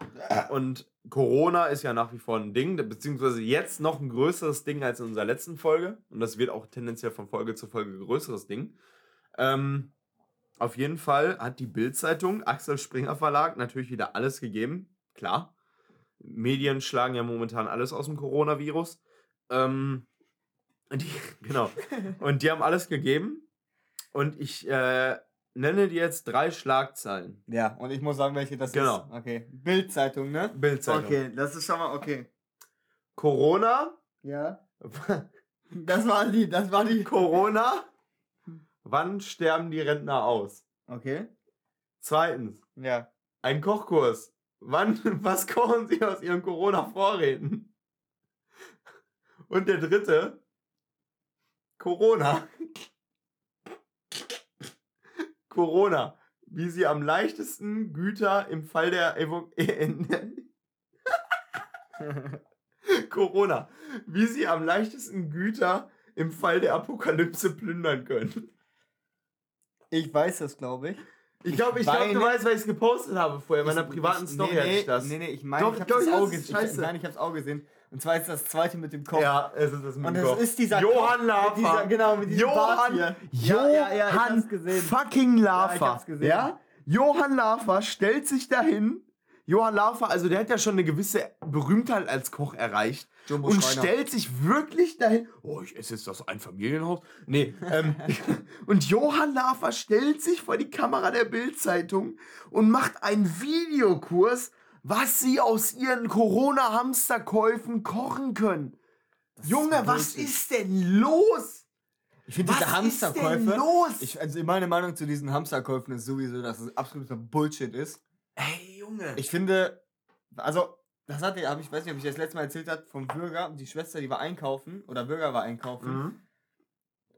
und Corona ist ja nach wie vor ein Ding, beziehungsweise jetzt noch ein größeres Ding als in unserer letzten Folge und das wird auch tendenziell von Folge zu Folge ein größeres Ding. Ähm, auf jeden Fall hat die Bild-Zeitung, Axel Springer Verlag, natürlich wieder alles gegeben, klar. Medien schlagen ja momentan alles aus dem Coronavirus. Ähm, und die, genau. Und die haben alles gegeben. Und ich äh, nenne dir jetzt drei Schlagzeilen. Ja, und ich muss sagen, welche das Genau. ist. Okay. Bildzeitung, ne? Bildzeitung. Okay, das ist schon mal okay. Corona. Ja. Das war die, das war die. Corona. Wann sterben die Rentner aus? Okay. Zweitens, Ja. ein Kochkurs. Wann, was kochen sie aus ihren Corona-Vorräten? Und der dritte, Corona. Corona. Wie sie am leichtesten Güter im Fall der Evo Corona. Wie sie am leichtesten Güter im Fall der Apokalypse plündern können. Ich weiß das, glaube ich. Ich glaube, ich glaub, du weißt, weil ich es gepostet habe vorher. In meiner Ich- privaten ich- Story nee, hatte ich das. Nee, nee, ich meine, Doch, ich habe ich Auge hab's. gesehen. Scheiße. Ich, nein, ich habe das Auge gesehen. Und zwar ist das zweite mit dem Kopf. Ja, es ist das mit Und dem das Kopf. ist dieser Johann Kopf dieser, genau, mit diesem Bart Johann, hier. Ja, ja, ja, ich Johann fucking Ja, Lafer. ich hab's gesehen. Ja? Johann Lafer stellt sich dahin. Johann Lafer, also der hat ja schon eine gewisse Berühmtheit als Koch erreicht. Jumbo und Schreiner. stellt sich wirklich dahin. Oh, ich esse jetzt das Einfamilienhaus. Nee, ähm, und Johann Lafer stellt sich vor die Kamera der Bildzeitung und macht einen Videokurs, was sie aus ihren Corona-Hamsterkäufen kochen können. Junge, was Bullshit. ist denn los? Ich finde Was diese ist denn Hamsterkäufe. los? Ich, also meine Meinung zu diesen Hamsterkäufen ist sowieso, dass es absoluter Bullshit ist. Ey, Junge. Ich finde, also, das hatte hab ich weiß nicht, ob ich das letzte Mal erzählt habe, vom Bürger, die Schwester, die war einkaufen, oder Bürger war einkaufen, Mhm.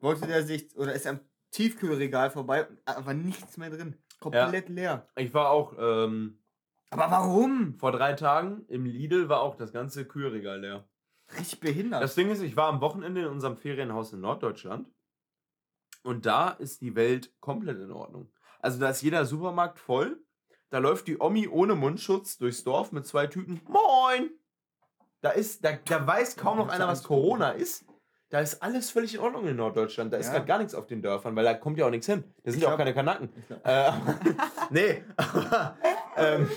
wollte der sich, oder ist am Tiefkühlregal vorbei, aber nichts mehr drin. Komplett leer. Ich war auch ähm, Aber warum? vor drei Tagen im Lidl war auch das ganze Kühlregal leer. Richtig behindert. Das Ding ist, ich war am Wochenende in unserem Ferienhaus in Norddeutschland und da ist die Welt komplett in Ordnung. Also da ist jeder Supermarkt voll. Da läuft die Omi ohne Mundschutz durchs Dorf mit zwei Tüten. Moin! Da ist, da, da weiß kaum noch einer, was Corona ist. Da ist alles völlig in Ordnung in Norddeutschland. Da ist Ja. gerade gar nichts auf den Dörfern, weil da kommt ja auch nichts hin. Da sind Ich ja auch glaub- keine Kanaken. Äh, nee, ähm,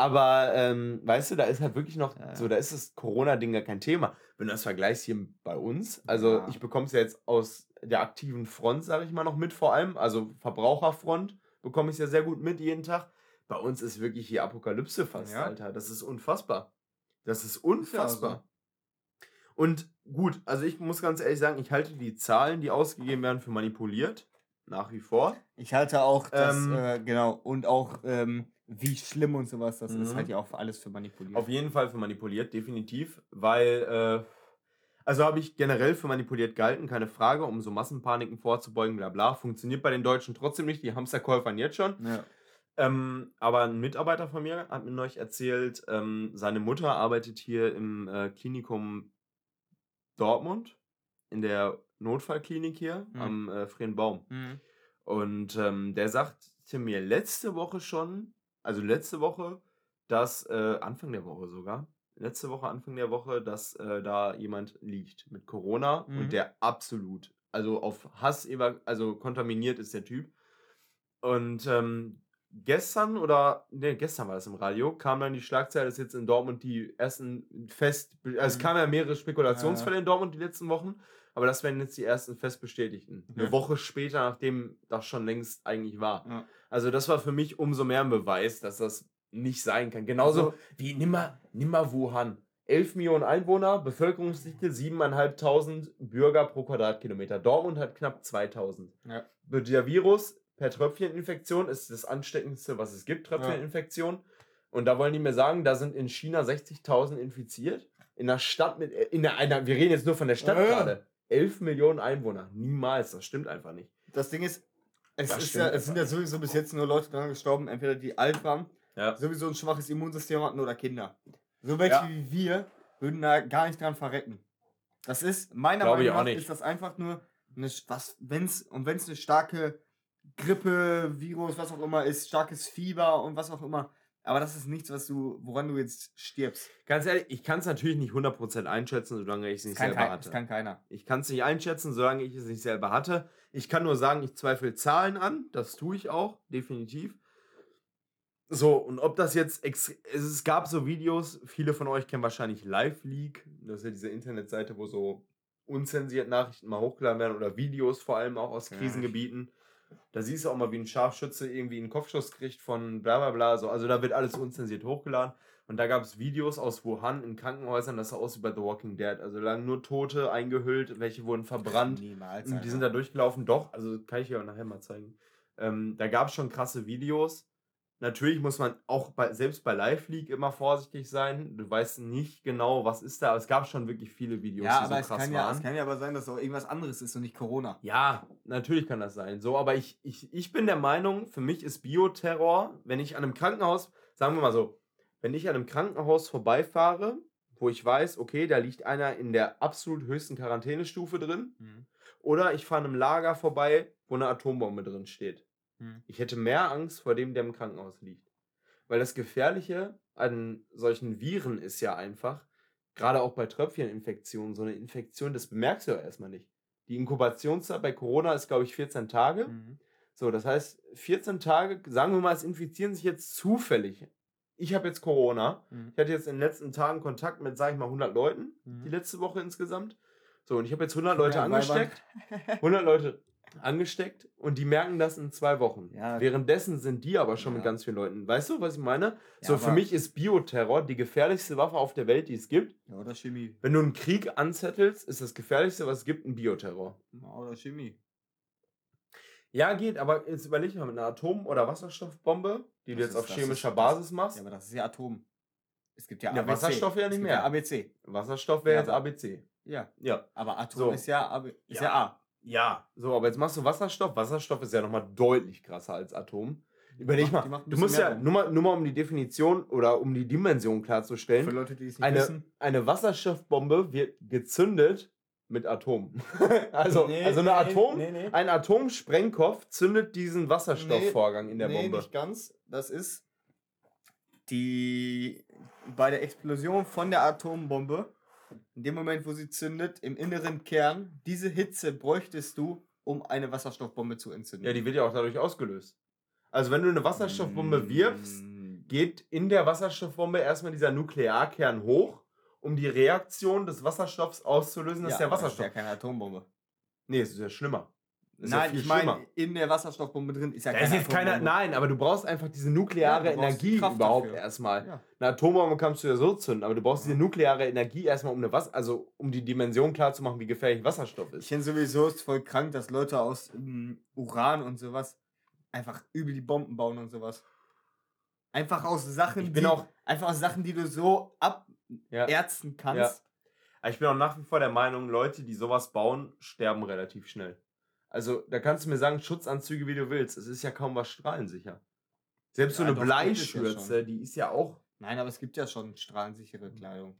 aber ähm, weißt du, da ist halt wirklich noch, Ja, ja. so, da ist das Corona-Ding ja kein Thema. Wenn du das vergleichst hier bei uns, also Ja. ich bekomme es ja jetzt aus der aktiven Front, sage ich mal, noch mit vor allem, also Verbraucherfront bekomme ich es ja sehr gut mit jeden Tag. Bei uns ist wirklich hier Apokalypse fast. Alter. Das ist unfassbar. Das ist unfassbar. Und gut, also ich muss ganz ehrlich sagen, ich halte die Zahlen, die ausgegeben werden, für manipuliert. Nach wie vor. Ich halte auch das, Ähm, äh, genau, und auch, ähm, wie schlimm und sowas das ist, Mhm. halt ja auch alles für manipuliert. Auf jeden Fall für manipuliert, definitiv. Weil, äh, also habe ich generell für manipuliert gehalten, keine Frage, um so Massenpaniken vorzubeugen, bla bla. Funktioniert bei den Deutschen trotzdem nicht, die Hamsterkäufern jetzt schon. Ja. Ähm, aber ein Mitarbeiter von mir hat mir neulich erzählt, ähm, seine Mutter arbeitet hier im äh, Klinikum Dortmund, in der Notfallklinik hier Mhm. am äh, Friedensbaum. Mhm. Und ähm, der sagte mir letzte Woche schon, also letzte Woche, dass, äh, Anfang der Woche sogar, letzte Woche, Anfang der Woche, dass äh, da jemand liegt mit Corona Mhm. und der absolut, also auf Hass, also kontaminiert ist der Typ. Und ähm, gestern oder, ne, gestern war das im Radio, kam dann die Schlagzeile, dass jetzt in Dortmund die ersten fest, also es Mhm. kamen ja mehrere Spekulationsfälle in Dortmund die letzten Wochen, aber das werden jetzt die ersten fest bestätigten. Eine. Woche später, nachdem das schon längst eigentlich war. Ja. Also das war für mich umso mehr ein Beweis, dass das nicht sein kann. Genauso Also- wie nimmer, nimmer Wuhan. 11 Millionen Einwohner, Bevölkerungsdichte 7.500 Bürger pro Quadratkilometer. Dortmund hat knapp 2000. Ja. Der Virus per Tröpfcheninfektion ist das ansteckendste, was es gibt, Tröpfcheninfektion. Und da wollen die mir sagen, da sind in China 60.000 infiziert. In der Stadt mit, in der, einer, wir reden jetzt nur von der Stadt Ja, ja. gerade. 11 Millionen Einwohner. Niemals, das stimmt einfach nicht. Das Ding ist, es, ist ja, es sind ja sowieso bis jetzt nur Leute dran gestorben, entweder die alt waren, Ja. sowieso ein schwaches Immunsystem hatten oder Kinder. So welche Ja. wie wir würden da gar nicht dran verrecken. Das ist, meiner Glaube Meinung nach, ist das einfach nur eine, was, wenn's, und wenn es eine starke Grippe, Virus, was auch immer ist, starkes Fieber und was auch immer, aber das ist nichts, was du, woran du jetzt stirbst. Ganz ehrlich, ich kann es natürlich nicht 100% einschätzen, solange ich es nicht selber kein, hatte. das kann keiner. Ich kann es nicht einschätzen, solange ich es nicht selber hatte. Ich kann nur sagen, ich zweifle Zahlen an. Das tue ich auch, definitiv. So, und ob das jetzt. Es, gab so Videos, viele von euch kennen wahrscheinlich Live Leak. Das ist ja diese Internetseite, wo so unzensiert Nachrichten mal hochgeladen werden oder Videos vor allem auch aus Ja. Da siehst du auch mal, wie ein Scharfschütze irgendwie einen Kopfschuss kriegt von bla bla bla. So, also da wird alles unzensiert hochgeladen. Und da gab es Videos aus Wuhan in Krankenhäusern, das sah aus wie bei The Walking Dead. Also lagen nur Tote eingehüllt, welche wurden verbrannt. Niemals. Und die sind da durchgelaufen, doch, also kann ich dir auch nachher mal zeigen. Ähm, da gab es schon krasse Videos. Natürlich muss man auch bei, selbst bei Live League immer vorsichtig sein. Du weißt nicht genau, was ist da, aber es gab schon wirklich viele Videos, ja, die aber so es krass kann ja, waren. es kann ja aber sein, dass auch irgendwas anderes ist und nicht Corona. Ja, natürlich kann das sein. So, aber ich, ich, ich bin der Meinung, für mich ist Bioterror, wenn ich an einem Krankenhaus, sagen wir mal so, wenn ich an einem Krankenhaus vorbeifahre, wo ich weiß, okay, da liegt einer in der absolut höchsten Quarantänestufe drin, oder ich fahre an einem Lager vorbei, wo eine Atombombe drin steht. Hm. Ich hätte mehr Angst vor dem, der im Krankenhaus liegt. Weil das Gefährliche an solchen Viren ist ja einfach, gerade auch bei Tröpfcheninfektionen, so eine Infektion, das bemerkst du ja erstmal nicht. Die Inkubationszeit bei Corona ist, glaube ich, 14 Tage. Mhm. So, das heißt, 14 Tage, sagen wir mal, es infizieren sich jetzt zufällig. Ich habe jetzt Corona. Mhm. Ich hatte jetzt in den letzten Tagen Kontakt mit, sag ich mal, 100 Leuten, Mhm. die letzte Woche insgesamt. So, und ich habe jetzt 100 Leute Ja, angesteckt. 100 Leute angesteckt und die merken das in zwei Wochen. Ja. Währenddessen sind die aber schon mit Ja. ganz vielen Leuten. Weißt du, was ich meine? Ja, so, für mich ist Bioterror die gefährlichste Waffe auf der Welt, die es gibt. Ja, oder Chemie. Wenn du einen Krieg anzettelst, ist das gefährlichste, was es gibt, ein Bioterror. Ja, Oder Chemie. Ja, geht, aber jetzt überleg mal mit einer Atom- oder Wasserstoffbombe, die du Das jetzt ist- auf chemischer ist- Basis machst. Ja, aber das ist ja Atom. Es gibt ja Ja, ABC. Wasserstoff ja nicht mehr. Ja ABC. Wasserstoff wäre jetzt ABC. Ja. Ja. Aber Atom So. ist ja, AB, ist ja. A. Ja, so, aber jetzt machst du Wasserstoff. Wasserstoff ist ja nochmal deutlich krasser als Atom. Überleg mal, du musst ja, nur mal, nur mal um die Definition oder um die Dimension klarzustellen, Für Leute, die es nicht eine, wissen. eine Wasserstoffbombe wird gezündet mit Atom. also, Nee, also eine Atom, nee, nee. ein Atomsprengkopf zündet diesen Wasserstoffvorgang in der nee, Bombe. nicht ganz. Das ist die bei der Explosion von der Atombombe, in dem Moment, wo sie zündet, im inneren Kern, diese Hitze bräuchtest du, um eine Wasserstoffbombe zu entzünden. Ja, die wird ja auch dadurch ausgelöst. Also wenn du eine Wasserstoffbombe Mm. wirfst, geht in der Wasserstoffbombe erstmal dieser Nuklearkern hoch, um die Reaktion des Wasserstoffs auszulösen. Das ist der Wasserstoff. Das ist ja keine Atombombe. Nee, es ist ja schlimmer. Ist ja Nein, viel ich meine, in der Wasserstoffbombe drin ist ja Da keine ist jetzt keine, Atombombe. nein, aber du brauchst einfach diese nukleare Ja, Energie Kraft überhaupt dafür. erstmal. Ja. Eine Atombombe kannst du ja so zünden, aber du brauchst Ja. diese nukleare Energie erstmal, um eine Was also um die Dimension klar zu machen, wie gefährlich Wasserstoff Ich ist. finde sowieso ist voll krank, dass Leute aus ähm, Uran und sowas einfach übel die Bomben bauen und sowas. Einfach aus Sachen, Ich bin die, auch- einfach aus Sachen, die du so Ja. aberzen kannst. Ich bin auch nach wie vor der Meinung, Leute, die sowas bauen, sterben relativ schnell. Also, da kannst du mir sagen, Schutzanzüge, wie du willst. Es ist ja kaum was strahlensicher. Selbst so Ja, eine doch, ja Bleischürze, schon. die ist ja auch. Nein, aber es gibt ja schon strahlensichere Kleidung.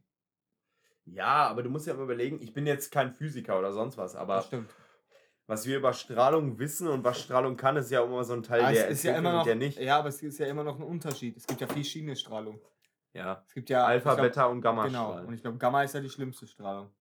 Ja, aber du musst ja immer überlegen, ich bin jetzt kein Physiker oder sonst was, aber was wir über Strahlung wissen und was Strahlung kann, ist ja immer so ein Teil, Aber der es ist ja immer noch, der nicht. ja, aber es ist ja immer noch ein Unterschied. Es gibt ja verschiedene Strahlung. Ja. Es gibt ja Alpha, glaub- Beta und Gamma Genau. Und ich glaube, Gamma ist ja die schlimmste Strahlung.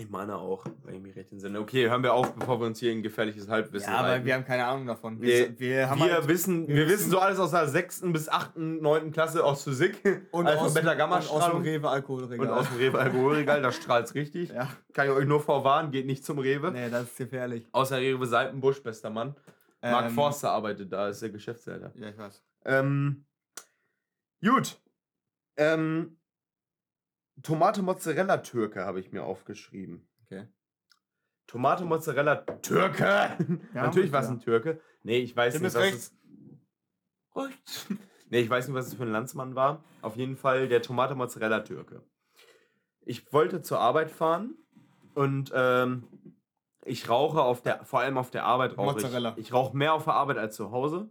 Ich meine auch, wenn ich mich recht entsinne. Okay, hören wir auf, bevor wir uns hier in gefährliches Halbwissen Ja, aber reiten. wir haben keine Ahnung davon. Nee, Wir, wir wir halt wissen, wir wir, wissen so alles aus der 6. bis 8., 9. Klasse aus Physik. und Alpha, aus, Beta, Gamma und aus dem. Rewe Alkoholregal. Und aus dem Rewe Alkoholregal, da strahlt's richtig. ja. Kann ich euch nur vorwarnen, geht nicht zum Rewe. Nee, das ist gefährlich. Außer Rewe Seitenbusch, bester Mann. Ähm, Forster arbeitet da, ist der Geschäftsleiter. Ja, ich weiß. Ähm, gut. Ähm, Tomate Mozzarella Türke habe ich mir aufgeschrieben. Okay. Tomate Mozzarella Türke. Natürlich war es ein Türke. Nee, ich weiß Tim nicht, was es. Nee, ich weiß nicht, was es für ein Landsmann war. Auf jeden Fall der Tomate Mozzarella Türke. Ich wollte zur Arbeit fahren und ähm, ich rauche auf der, vor allem auf der Arbeit rauche Mozzarella. ich. Ich rauche mehr auf der Arbeit als zu Hause.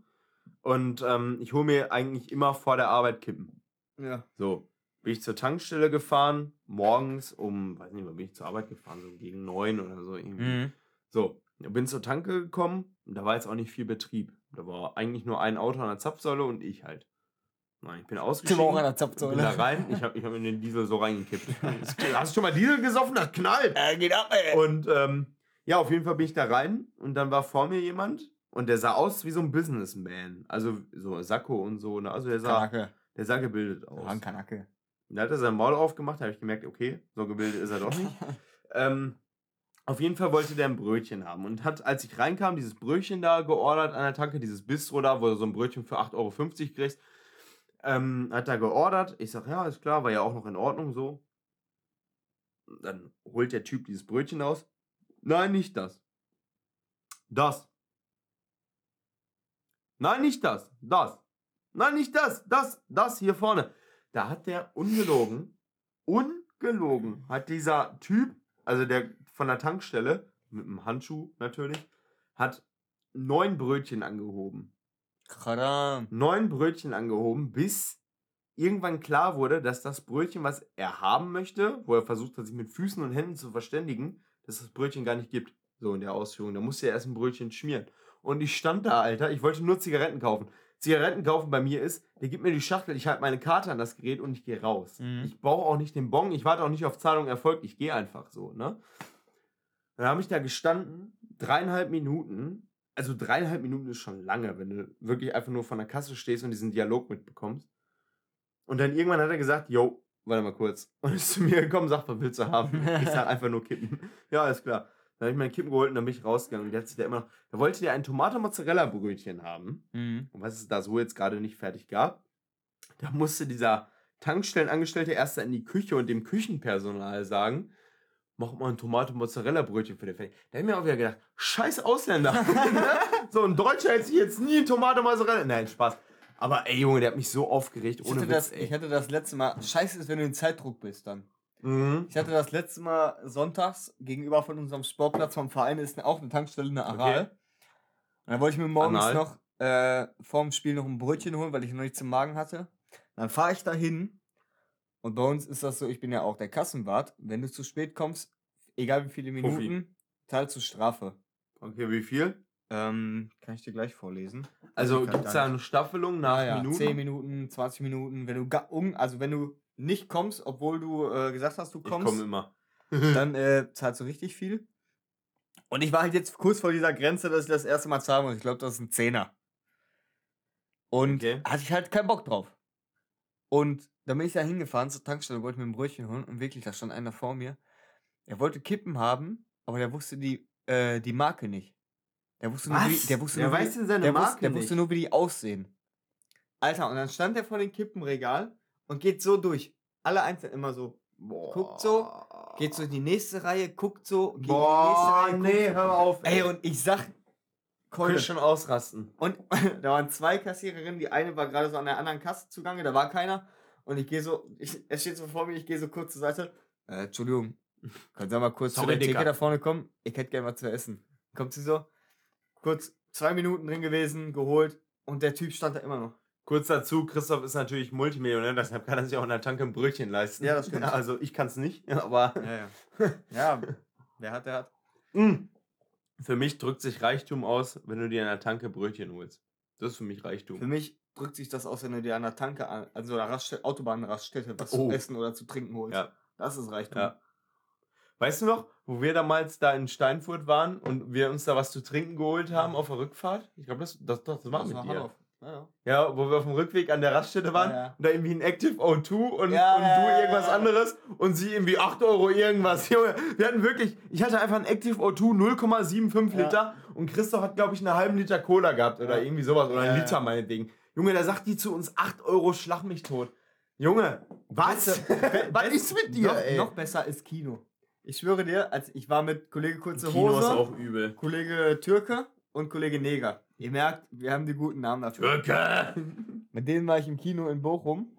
Und ähm, ich hole mir eigentlich immer vor der Arbeit Kippen. Ja. So, bin ich zur Tankstelle gefahren, morgens um, weiß nicht, wann bin ich zur Arbeit gefahren, so gegen neun oder so irgendwie. Mhm. So, bin zur Tanke gekommen und da war jetzt auch nicht viel Betrieb. Da war eigentlich nur ein Auto an der Zapfsäule und ich halt. Nein, ich bin ausgestiegen. auch an der bin da Zapfsäule. rein. Ich habe ich hab in den Diesel so reingekippt. Hast du schon mal Diesel gesoffen? Das knallt. Äh, geht ab, ey. Und ähm, ja, auf jeden Fall bin ich da rein und dann war vor mir jemand und der sah aus wie so ein Businessman. Also so Sakko und so. Ne? Also der sah, Kanake. der sah gebildet aus. Ja, ein Kanake. Da hat er sein Maul aufgemacht, da habe ich gemerkt, okay, so gebildet ist er doch nicht. ähm, auf jeden Fall wollte der ein Brötchen haben und hat, als ich reinkam, dieses Brötchen da geordert an der Tanke, dieses Bistro da, wo du so ein Brötchen für 8,50 Euro kriegst, ähm, hat er geordert. Ich sag, ja, ist klar, war ja auch noch in Ordnung so. Dann holt der Typ dieses Brötchen aus. Nein, nicht das. Das. Nein, nicht das. Das. Nein, nicht das. Das. Das hier vorne. Da hat der ungelogen, ungelogen, hat dieser Typ, also der von der Tankstelle, mit einem Handschuh natürlich, hat neun Brötchen angehoben. Kradam. Neun Brötchen angehoben, bis irgendwann klar wurde, dass das Brötchen, was er haben möchte, wo er versucht hat, sich mit Füßen und Händen zu verständigen, dass das Brötchen gar nicht gibt. So in der Ausführung. Da musste er erst ein Brötchen schmieren. Und ich stand da, Alter. Ich wollte nur Zigaretten kaufen. Zigaretten kaufen bei mir ist, der gibt mir die Schachtel, ich halte meine Karte an das Gerät und ich gehe raus. Mhm. Ich brauche auch nicht den Bon, ich warte auch nicht auf Zahlung Erfolg, ich gehe einfach so, ne? Dann habe ich da gestanden, dreieinhalb Minuten. Also dreieinhalb Minuten ist schon lange, wenn du wirklich einfach nur von der Kasse stehst und diesen Dialog mitbekommst. Und dann irgendwann hat er gesagt, yo, warte mal kurz. Und ist zu mir gekommen, sagt, was willst du haben? Ich sag einfach nur Kippen. Ja, alles klar. Dann habe ich meinen Kippen geholt und dann bin ich rausgegangen. Und jetzt der immer noch, da wollte der ein Tomate-Mozzarella-Brötchen haben. Mhm. Und was es da so jetzt gerade nicht fertig gab, da musste dieser Tankstellenangestellte erst in die Küche und dem Küchenpersonal sagen, mach mal ein Tomate-Mozzarella-Brötchen für den fertig. Da habe ich mir auch wieder gedacht, scheiß Ausländer. so ein Deutscher hätte sich jetzt nie ein Tomate-Mozzarella... Nein, Spaß. Aber ey, Junge, der hat mich so aufgeregt. Ich Ohne hatte, Witz, das, ich hatte das letzte Mal, scheiße ist, wenn du in Zeitdruck bist dann. Mhm. Ich hatte das letzte Mal sonntags gegenüber von unserem Sportplatz vom Verein ist auch eine Tankstelle, eine Aral. Okay. Und dann wollte ich mir morgens Anal. noch äh, vorm Spiel noch ein Brötchen holen, weil ich noch nichts im Magen hatte. Dann fahre ich da hin und bei uns ist das so, ich bin ja auch der Kassenwart. Wenn du zu spät kommst, egal wie viele. Minuten, zahlst du Strafe. Okay, wie viel? Ähm, kann ich dir gleich vorlesen. Also gibt es da eine Staffelung nach Ah ja, Minuten? 10 Minuten, 20 Minuten. Wenn du, also wenn du nicht kommst, obwohl du äh, gesagt hast, du Ich kommst, komme immer. dann äh, zahlst du richtig viel. Und ich war halt jetzt kurz vor dieser Grenze, dass ich das erste Mal zahlen muss. Ich glaube, das ist ein Zehner. Und Okay. hatte ich halt keinen Bock drauf. Und dann bin ich da hingefahren zur Tankstelle, wollte mir ein Brötchen holen und wirklich, da stand einer vor mir. Er wollte Kippen haben, aber der wusste die, äh, die Marke nicht. Der wusste nur, wie, Was? der wusste Der nur, wie, weiß denn seine der Marke wusste, der wusste nur, wie die aussehen. Alter, und dann stand er vor dem Kippenregal und geht so durch. Alle einzeln immer so. Boah. Guckt so, Geht so in die nächste Reihe, guckt so, geht Boah, in die nächste nee, Reihe. guckt hör auf. Ey, und ich sag. Könnte schon ausrasten. Und da waren zwei Kassiererinnen, die eine war gerade so an der anderen Kasse zugange, da war keiner. Und ich gehe so, ich, er steht so vor mir, ich gehe so kurz zur Seite. Äh, Entschuldigung, können Sie mal kurz Sorry, zu der Theke Dicker. da vorne kommen? Ich hätte gerne was zu essen. Kommt sie so, kurz zwei Minuten drin gewesen, geholt und der Typ stand da immer noch. Kurz dazu, Christoph ist natürlich Multimillionär, deshalb kann er sich auch in der Tanke ein Brötchen leisten. Ja, das stimmt. Also ich kann es nicht, aber Ja, ja. ja, wer hat, der hat. Mm. für mich drückt sich Reichtum aus, wenn du dir in der Tanke Brötchen holst. Das ist für mich Für Reichtum. mich drückt sich das aus, wenn du dir an der Tanke, an, also der Raststätte, Autobahnraststätte was Oh. zu essen oder zu trinken holst. Ja. Das ist Reichtum. Ja. Weißt du noch, wo wir damals da in Steinfurt waren und wir uns da was zu trinken geholt haben auf der Rückfahrt? Ich glaube, das, das, das war Das mit war dir. Hannover. Ja, wo wir auf dem Rückweg an der Raststätte waren Ja, ja. und da irgendwie ein Active O2 und, Ja, und du irgendwas anderes und sie irgendwie 8 Euro irgendwas. Junge, wir hatten wirklich, ich hatte einfach ein Active O2 0,75 Ja. Liter und Christoph hat, glaube ich, einen halben Liter Cola gehabt oder irgendwie sowas oder einen. Liter meinetwegen. Junge, da sagt die zu uns 8 Euro, schlag mich tot. Junge, was? Was ist mit dir, noch, ey? noch besser ist Kino. Ich schwöre dir, als ich war mit Kollege Kurze Kino Hose, ist auch übel. Kollege Türke und Kollege Neger. Ihr merkt, wir haben die guten Namen dafür. Türke! Mit denen war ich im Kino in Bochum.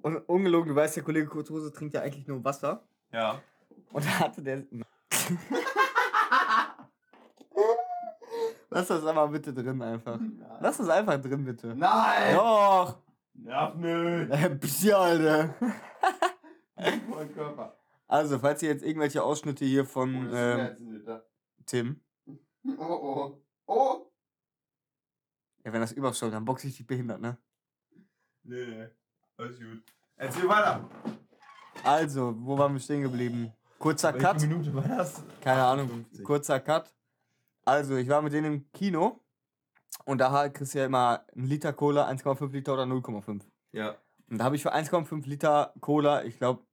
Und ungelogen, du weißt ja, Kollege Kurze Hose trinkt ja eigentlich nur Wasser. Ja. Und da hatte der. Lass das aber bitte drin einfach. Lass das einfach drin, bitte. Nein! Doch! Nerv nö! Äh, Psst, Alter. Mein Körper. Also, falls ihr jetzt irgendwelche Ausschnitte hier Oh, von ist ähm. Tim. Oh, oh. Oh! Ja, wenn das überschaut, dann boxe ich dich behindert, ne? Nee, nee. Alles gut. Erzähl weiter. Also, wo waren wir stehen geblieben? Kurzer Cut. Welche Minute war das? Keine Ahnung. 50. Kurzer Cut. Also, ich war mit denen im Kino. Und da kriegst du ja immer einen Liter Cola, 1,5 Liter oder 0,5. Ja. Und da habe ich für 1,5 Liter Cola, ich glaube,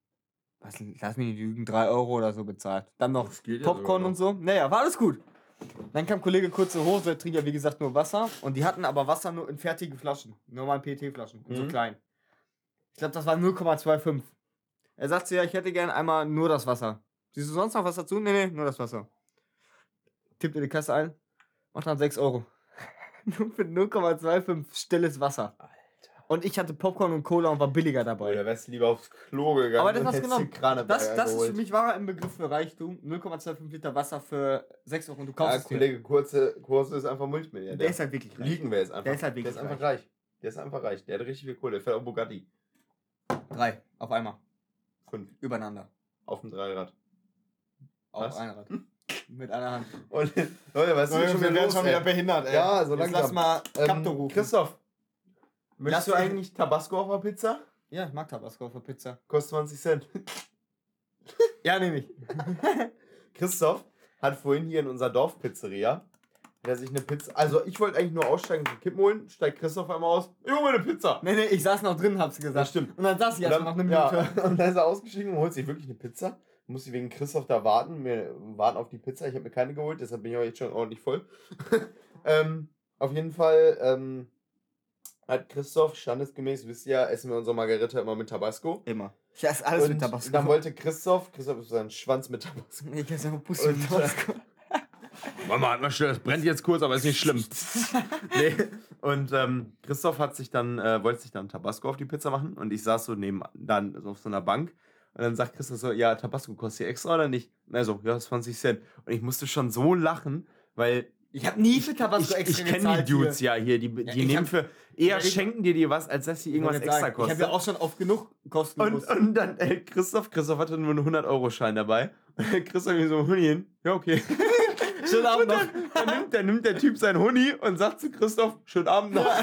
lass mich nicht lügen, 3 Euro oder so bezahlt. Dann noch ja Popcorn sogar und so. Naja, war alles gut. Dann kam Kollege kurze Hose, trinkt ja wie gesagt nur Wasser. Und die hatten aber Wasser nur in fertigen Flaschen. Normalen PET-Flaschen. So Mhm. klein. Ich glaube, das war 0,25. Er sagt so, ja, ich hätte gern einmal nur das Wasser. Siehst du sonst noch was dazu? Nee, nee, nur das Wasser. Tippt in die Kasse ein, macht dann 6 Euro. nur für 0,25 stilles Wasser. Alter. Und ich hatte Popcorn und Cola und war billiger dabei. Oder wärst du lieber aufs Klo gegangen? Aber das und hast genommen. Das, das ist für mich wahrer im Begriff für Reichtum. 0,25 Liter Wasser für 6 Euro und du kaufst Ja, es dir. Kollege Kurze, Kurse ist einfach Multimilliardär. Der ist halt wirklich reich. Liegen wir jetzt einfach. Der ist halt Der wirklich ist einfach reich. Der ist einfach reich. Der hat richtig viel Kohle. Der fährt auf Bugatti. Drei, auf einmal. Fünf. Übereinander. Auf dem Dreirad. Auf Was? ein Rad. Mit einer Hand. Und Leute, denn schon wir werden schon wieder behindert, ey. Ja, so Jetzt langsam. Lass mal Kapto Ähm, rufen. Christoph, möchtest du eigentlich Tabasco auf der Pizza? Ja, ich mag Tabasco auf der Pizza. Kostet 20 Cent. Ja, nehme ich. Christoph hat vorhin hier in unserer Dorfpizzeria hat er sich eine Pizza. Also ich wollte eigentlich nur aussteigen und Kippen holen. Steigt Christoph einmal aus. Ich hol mir eine Pizza. Nee, nee, ich saß noch drin, hab's gesagt. Das stimmt. Und dann saß ich Und erst noch eine ja, Minute. und dann ist er ausgestiegen und holt sich wirklich eine Pizza. Muss ich wegen Christoph da warten. Wir warten auf die Pizza. Ich habe mir keine geholt, deshalb bin ich auch jetzt schon ordentlich voll. ähm, auf jeden Fall ähm, hat Christoph, standesgemäß, wisst ihr ja, essen wir unsere Margarita immer mit Tabasco. Immer. Ich esse alles und mit Tabasco. dann wollte Christoph, Christoph ist sein Schwanz mit Tabasco. ich esse einfach Pussy mit Tabasco. Mama, hat mal schnell, das brennt jetzt kurz, aber ist nicht schlimm. nee. Und ähm, Christoph hat sich dann, äh, wollte sich dann Tabasco auf die Pizza machen und ich saß so neben dann so auf so einer Bank und dann sagt Christoph so, ja, Tabasco kostet hier extra oder nicht? Und er so, ja, 20 Cent. Und ich musste schon so lachen, weil Ich habe nie für Tabasco ich, extra ich kenne die gezahlt Dudes hier. ja hier, die, die ich nehmen hab- für, eher Ja, ich- schenken dir dir was, als dass sie irgendwas extra sagen, kostet. Ich habe ja auch schon oft genug kostenlos. Und, und dann, ey, Christoph, Christoph hatte nur einen 100-Euro-Schein dabei. Und Christoph mir so, Huni hin. Ja, okay. Schönen Abend noch. Dann nimmt, dann nimmt der Typ sein Huni und sagt zu Christoph, schönen Abend noch.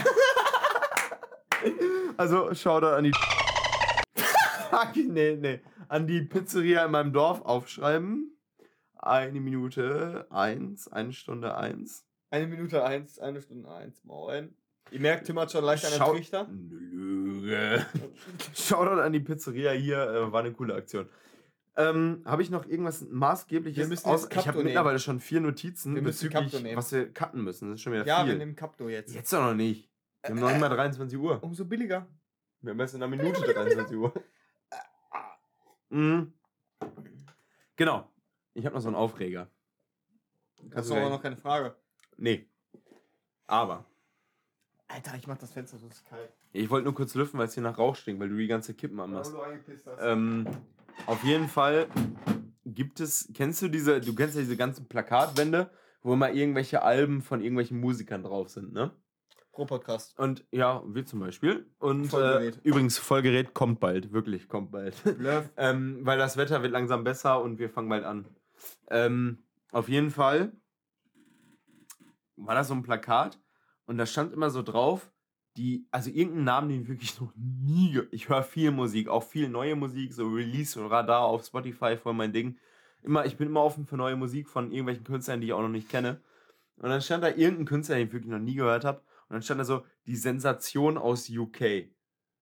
Also, schau da an die. Fuck, nee, nee. An die Pizzeria in meinem Dorf aufschreiben. Eine Minute eins, eine Stunde eins. Eine Minute eins, eine Stunde eins. Moin. Ihr merkt, Tim hat schon leicht einen Schau- Trichter. Lüge. Shoutout an die Pizzeria hier, äh, war eine coole Aktion. Ähm, habe ich noch irgendwas maßgebliches? Aus? Ich habe mittlerweile schon vier Notizen Wir bezüglich, was wir cutten müssen. Das ist schon wieder Ja, viel. wir nehmen Kapto jetzt. Jetzt doch noch nicht. Wir haben noch nicht mal 23 Uhr. Umso billiger. Wir haben erst in einer Minute 23 Uhr. Mhm. Genau. Ich habe noch so einen Aufreger. Das ist du aber noch keine Frage. Nee. Aber. Alter, ich mach das Fenster, so ist kalt. Ich wollte nur kurz lüften, weil es hier nach Rauch stinkt, weil du die ganze Kippen anmachst. hast. Ähm, auf jeden Fall gibt es, kennst du diese, du kennst ja diese ganzen Plakatwände, wo immer irgendwelche Alben von irgendwelchen Musikern drauf sind, ne? Pro Podcast. Und ja, wir zum Beispiel. Und äh, Vollgerät. übrigens, Vollgerät kommt bald, wirklich kommt bald. Ähm, weil das Wetter wird langsam besser und wir fangen bald an. Ähm, auf jeden Fall war das so ein Plakat und da stand immer so drauf, die, also irgendeinen Namen, den ich wirklich noch nie, ich höre viel Musik, auch viel neue Musik, so Release und Radar auf Spotify, voll mein Ding. Immer, ich bin immer offen für neue Musik von irgendwelchen Künstlern, die ich auch noch nicht kenne. Und dann stand da irgendein Künstler, den ich wirklich noch nie gehört habe. Und dann stand da so, die Sensation aus UK.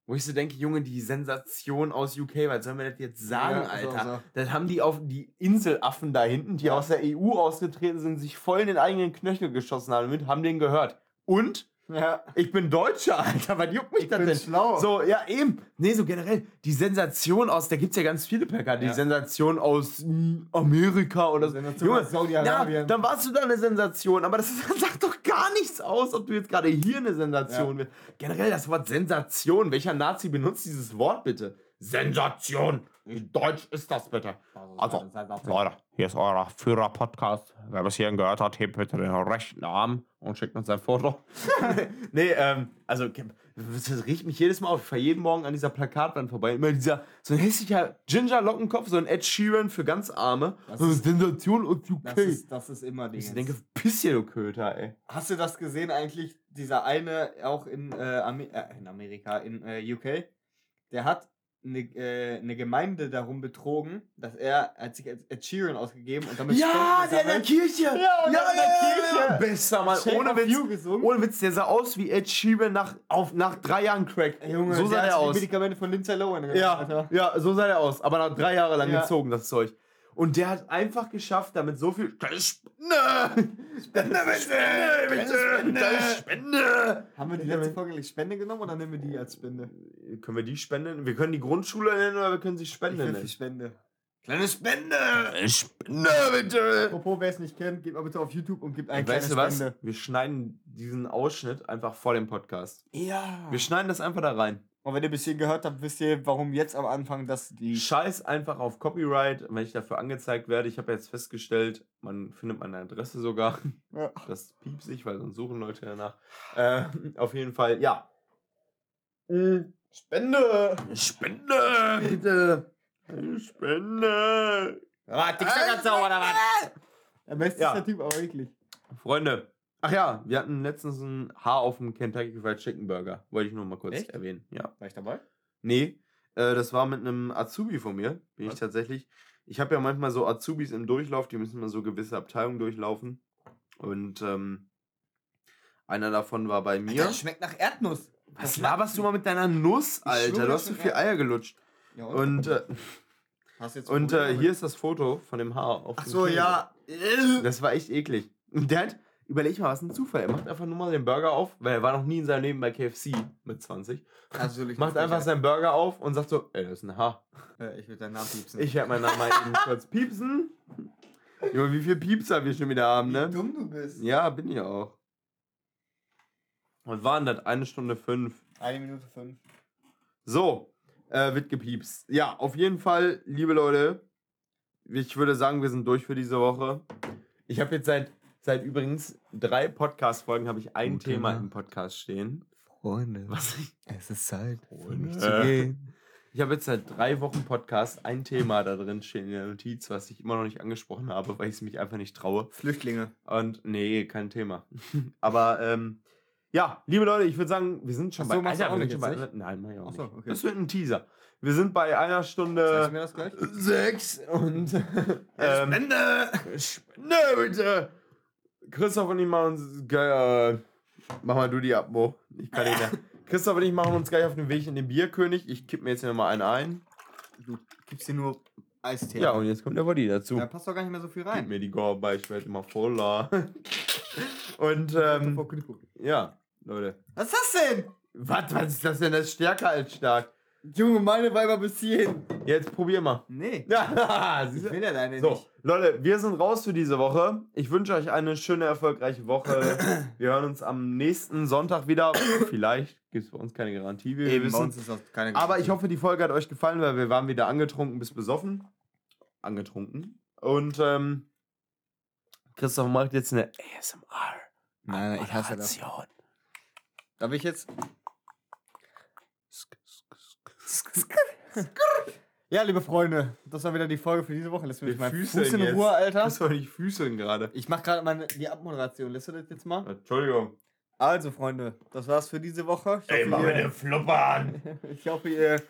Wo ich so denke, Junge, die Sensation aus UK, was sollen wir das jetzt sagen, Ja, so, Alter? so. Das haben die auf die Inselaffen da hinten, die Ja. aus der EU ausgetreten sind, sich voll in den eigenen Knöchel geschossen haben damit, haben den gehört. Und Ja. ich bin Deutscher, Alter, was juckt mich Ich das bin denn? schlau. So, ja, eben. Nee, so generell. Die Sensation aus, da gibt es ja ganz viele Plakate. Die Ja. Sensation aus Amerika oder so. Junge, aus Saudi-Arabien. Ja, dann warst du da eine Sensation. Aber das sagt doch gar nichts aus, ob du jetzt gerade hier eine Sensation Ja. bist. Generell das Wort Sensation. Welcher Nazi benutzt dieses Wort bitte? Sensation. Wie deutsch ist das bitte? Also, Leute, hier ist euer Führer-Podcast. Wer bis hierhin gehört hat, hebt bitte den rechten Arm und schickt uns ein Foto. nee, ähm, also, das riecht mich jedes Mal auf. Ich fahre jeden Morgen an dieser Plakatwand vorbei. Immer dieser, so ein hässlicher Ginger-Lockenkopf, so ein Ed Sheeran für ganz Arme. Das So, ist- Sensation und UK. Das ist, das ist immer Ding. ich denke, piss dir, du Köter, ey. Hast du das gesehen eigentlich? Dieser eine auch in, äh, Amer äh, in Amerika, in äh, UK, der hat eine, äh, eine Gemeinde darum betrogen, dass er hat sich als Ed Sheeran ausgegeben und damit Ja, der in der. Kirche. Ja, ja, der ja, ja, Kirche. Besser, Mann. Shape Ohne Witz. Ohne Witz, der sah aus wie Ed Sheeran nach, auf, nach drei Jahren Crack. Junge, so sah der der hat sich die aus. Medikamente von Lindsay Lohan Ja, ja, so sah der aus. Aber nach drei Jahre lang Ja. gezogen, das Zeug. Und der hat einfach geschafft, damit so viel. Spende! Spende! Das ist Spende! Haben wir die letzte Folge nicht Spende genommen oder nehmen wir die als Spende? Können wir die spenden? Wir können die Grundschule nennen oder wir können sie Ich Spende für nennen. Spende. Kleine Spende! Spende, bitte! Apropos, wer es nicht kennt, geht mal bitte auf YouTube und gibt eine Weißt du kleine was? Spende. Wir schneiden diesen Ausschnitt einfach vor dem Podcast. Ja. Wir schneiden das einfach da rein. Und wenn ihr bis hierhin gehört habt, wisst ihr, warum jetzt am Anfang das die. Scheiß einfach auf Copyright, wenn ich dafür angezeigt werde. Ich habe jetzt festgestellt, man findet meine Adresse sogar. Ja. Das piepst sich, weil sonst suchen Leute danach. Äh, auf jeden Fall, ja. Mm, Spende! Spende! Bitte! Spende! Ah, Dicksacker oder was? Der beste Ja. ist der Typ, aber wirklich. Freunde. Ach ja, wir hatten letztens ein Haar auf dem Kentucky Fried Chicken Burger. Wollte ich nur mal kurz Echt? erwähnen. Ja. War ich dabei? Nee, äh, das war mit einem Azubi von mir. Bin ich Was? tatsächlich. Ich habe ja manchmal so Azubis im Durchlauf, die müssen mal so gewisse Abteilungen durchlaufen. Und ähm, einer davon war bei mir. Das schmeckt nach Erdnuss. Was laberst du mal mit deiner Nuss, Alter? Du hast so schmeckt viel Eier gelutscht. Ja, Und, äh, du jetzt und äh, hier ist das Foto von dem Haar. Auf Ach dem so, ja. Das war echt eklig. Und der hat, überleg mal, was ein Zufall. Er macht einfach nur mal den Burger auf, weil er war noch nie in seinem Leben bei KFC mit 20. Natürlich. Macht einfach seinen Burger auf und sagt so, ey, das ist ein Haar. Äh, ich würde deinen Namen piepsen. Ich werde meinen Namen mal eben kurz piepsen. Junge, wie viel Piepser wir schon wieder haben, ne? dumm du bist. Ja, bin ich auch. Was waren das? Eine Stunde fünf. Eine Minute fünf. So, äh, wird gepiepst. Ja, auf jeden Fall, liebe Leute, ich würde sagen, wir sind durch für diese Woche. Ich habe jetzt seit, seit übrigens drei Podcast-Folgen habe ich ein Gute Thema Nacht. im Podcast stehen. Freunde, Was ich, es ist Zeit für Freunde. mich zu gehen. ich habe jetzt seit drei Wochen Podcast ein Thema da drin stehen in der Notiz, was ich immer noch nicht angesprochen habe, weil ich es mich einfach nicht traue. Flüchtlinge. Und nee, kein Thema. Aber ähm, ja, liebe Leute, ich würde sagen, wir sind schon Ach so, bei. machst du wir auch sind nicht schon jetzt bei nein, mach ich auch Ach so, nicht. okay. Das wird ein Teaser. Wir sind bei einer Stunde mir das gleich? sechs und ähm, Spende! Spende bitte. Christoph und ich machen uns. Äh, mach mal du die ab, Mo. Ich kann nicht mehr. Christoph und ich machen uns gleich auf den Weg in den Bierkönig. Ich kipp mir jetzt hier nochmal einen ein. Du gibst dir nur Eistee. Ja, und jetzt kommt der Body dazu. Da passt doch gar nicht mehr so viel Gib rein. mir die Gorba, ich werde immer voller. Und ähm, ja, Leute. Was ist das denn? Was, was ist das denn? Das ist stärker als stark. Junge, meine Weiber bis hierhin. Jetzt probier mal. Nee. Ja, Ich siehst du? will ja deine So, nicht. Leute, wir sind raus für diese Woche. Ich wünsche euch eine schöne, erfolgreiche Woche. Wir hören uns am nächsten Sonntag wieder. Vielleicht gibt es bei uns keine Garantie, wie wir Eben, bei wissen. uns ist das keine Aber ich hoffe, die Folge hat euch gefallen, weil wir waren wieder angetrunken bis besoffen. Angetrunken. Und ähm, Christoph macht jetzt eine ASMR. Nein, nein, ich hasse das. Darf ich jetzt? Ja, liebe Freunde, das war wieder die Folge für diese Woche. Lässt mich füßeln Fuß in jetzt. Ruhe, Alter. Das war nicht Füßeln gerade. Ich mach gerade meine die Abmoderation. Lässt du das jetzt mal? Entschuldigung. Also, Freunde, das war's für diese Woche. Ich Ey, mach hoffe, mir den Flupper an. ihr, ich hoffe, ihr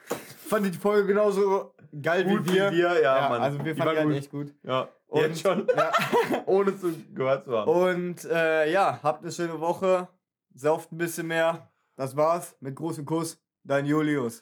fandet die Folge genauso geil Gut wie wir. wie wir, ja, Mann. Also wir fanden die halt echt gut. Ja, Und- jetzt schon. Ja. Ohne zu gehört zu haben. Und äh, ja, habt eine schöne Woche. Sauft ein bisschen mehr. Das war's. Mit großem Kuss. Dein Julius.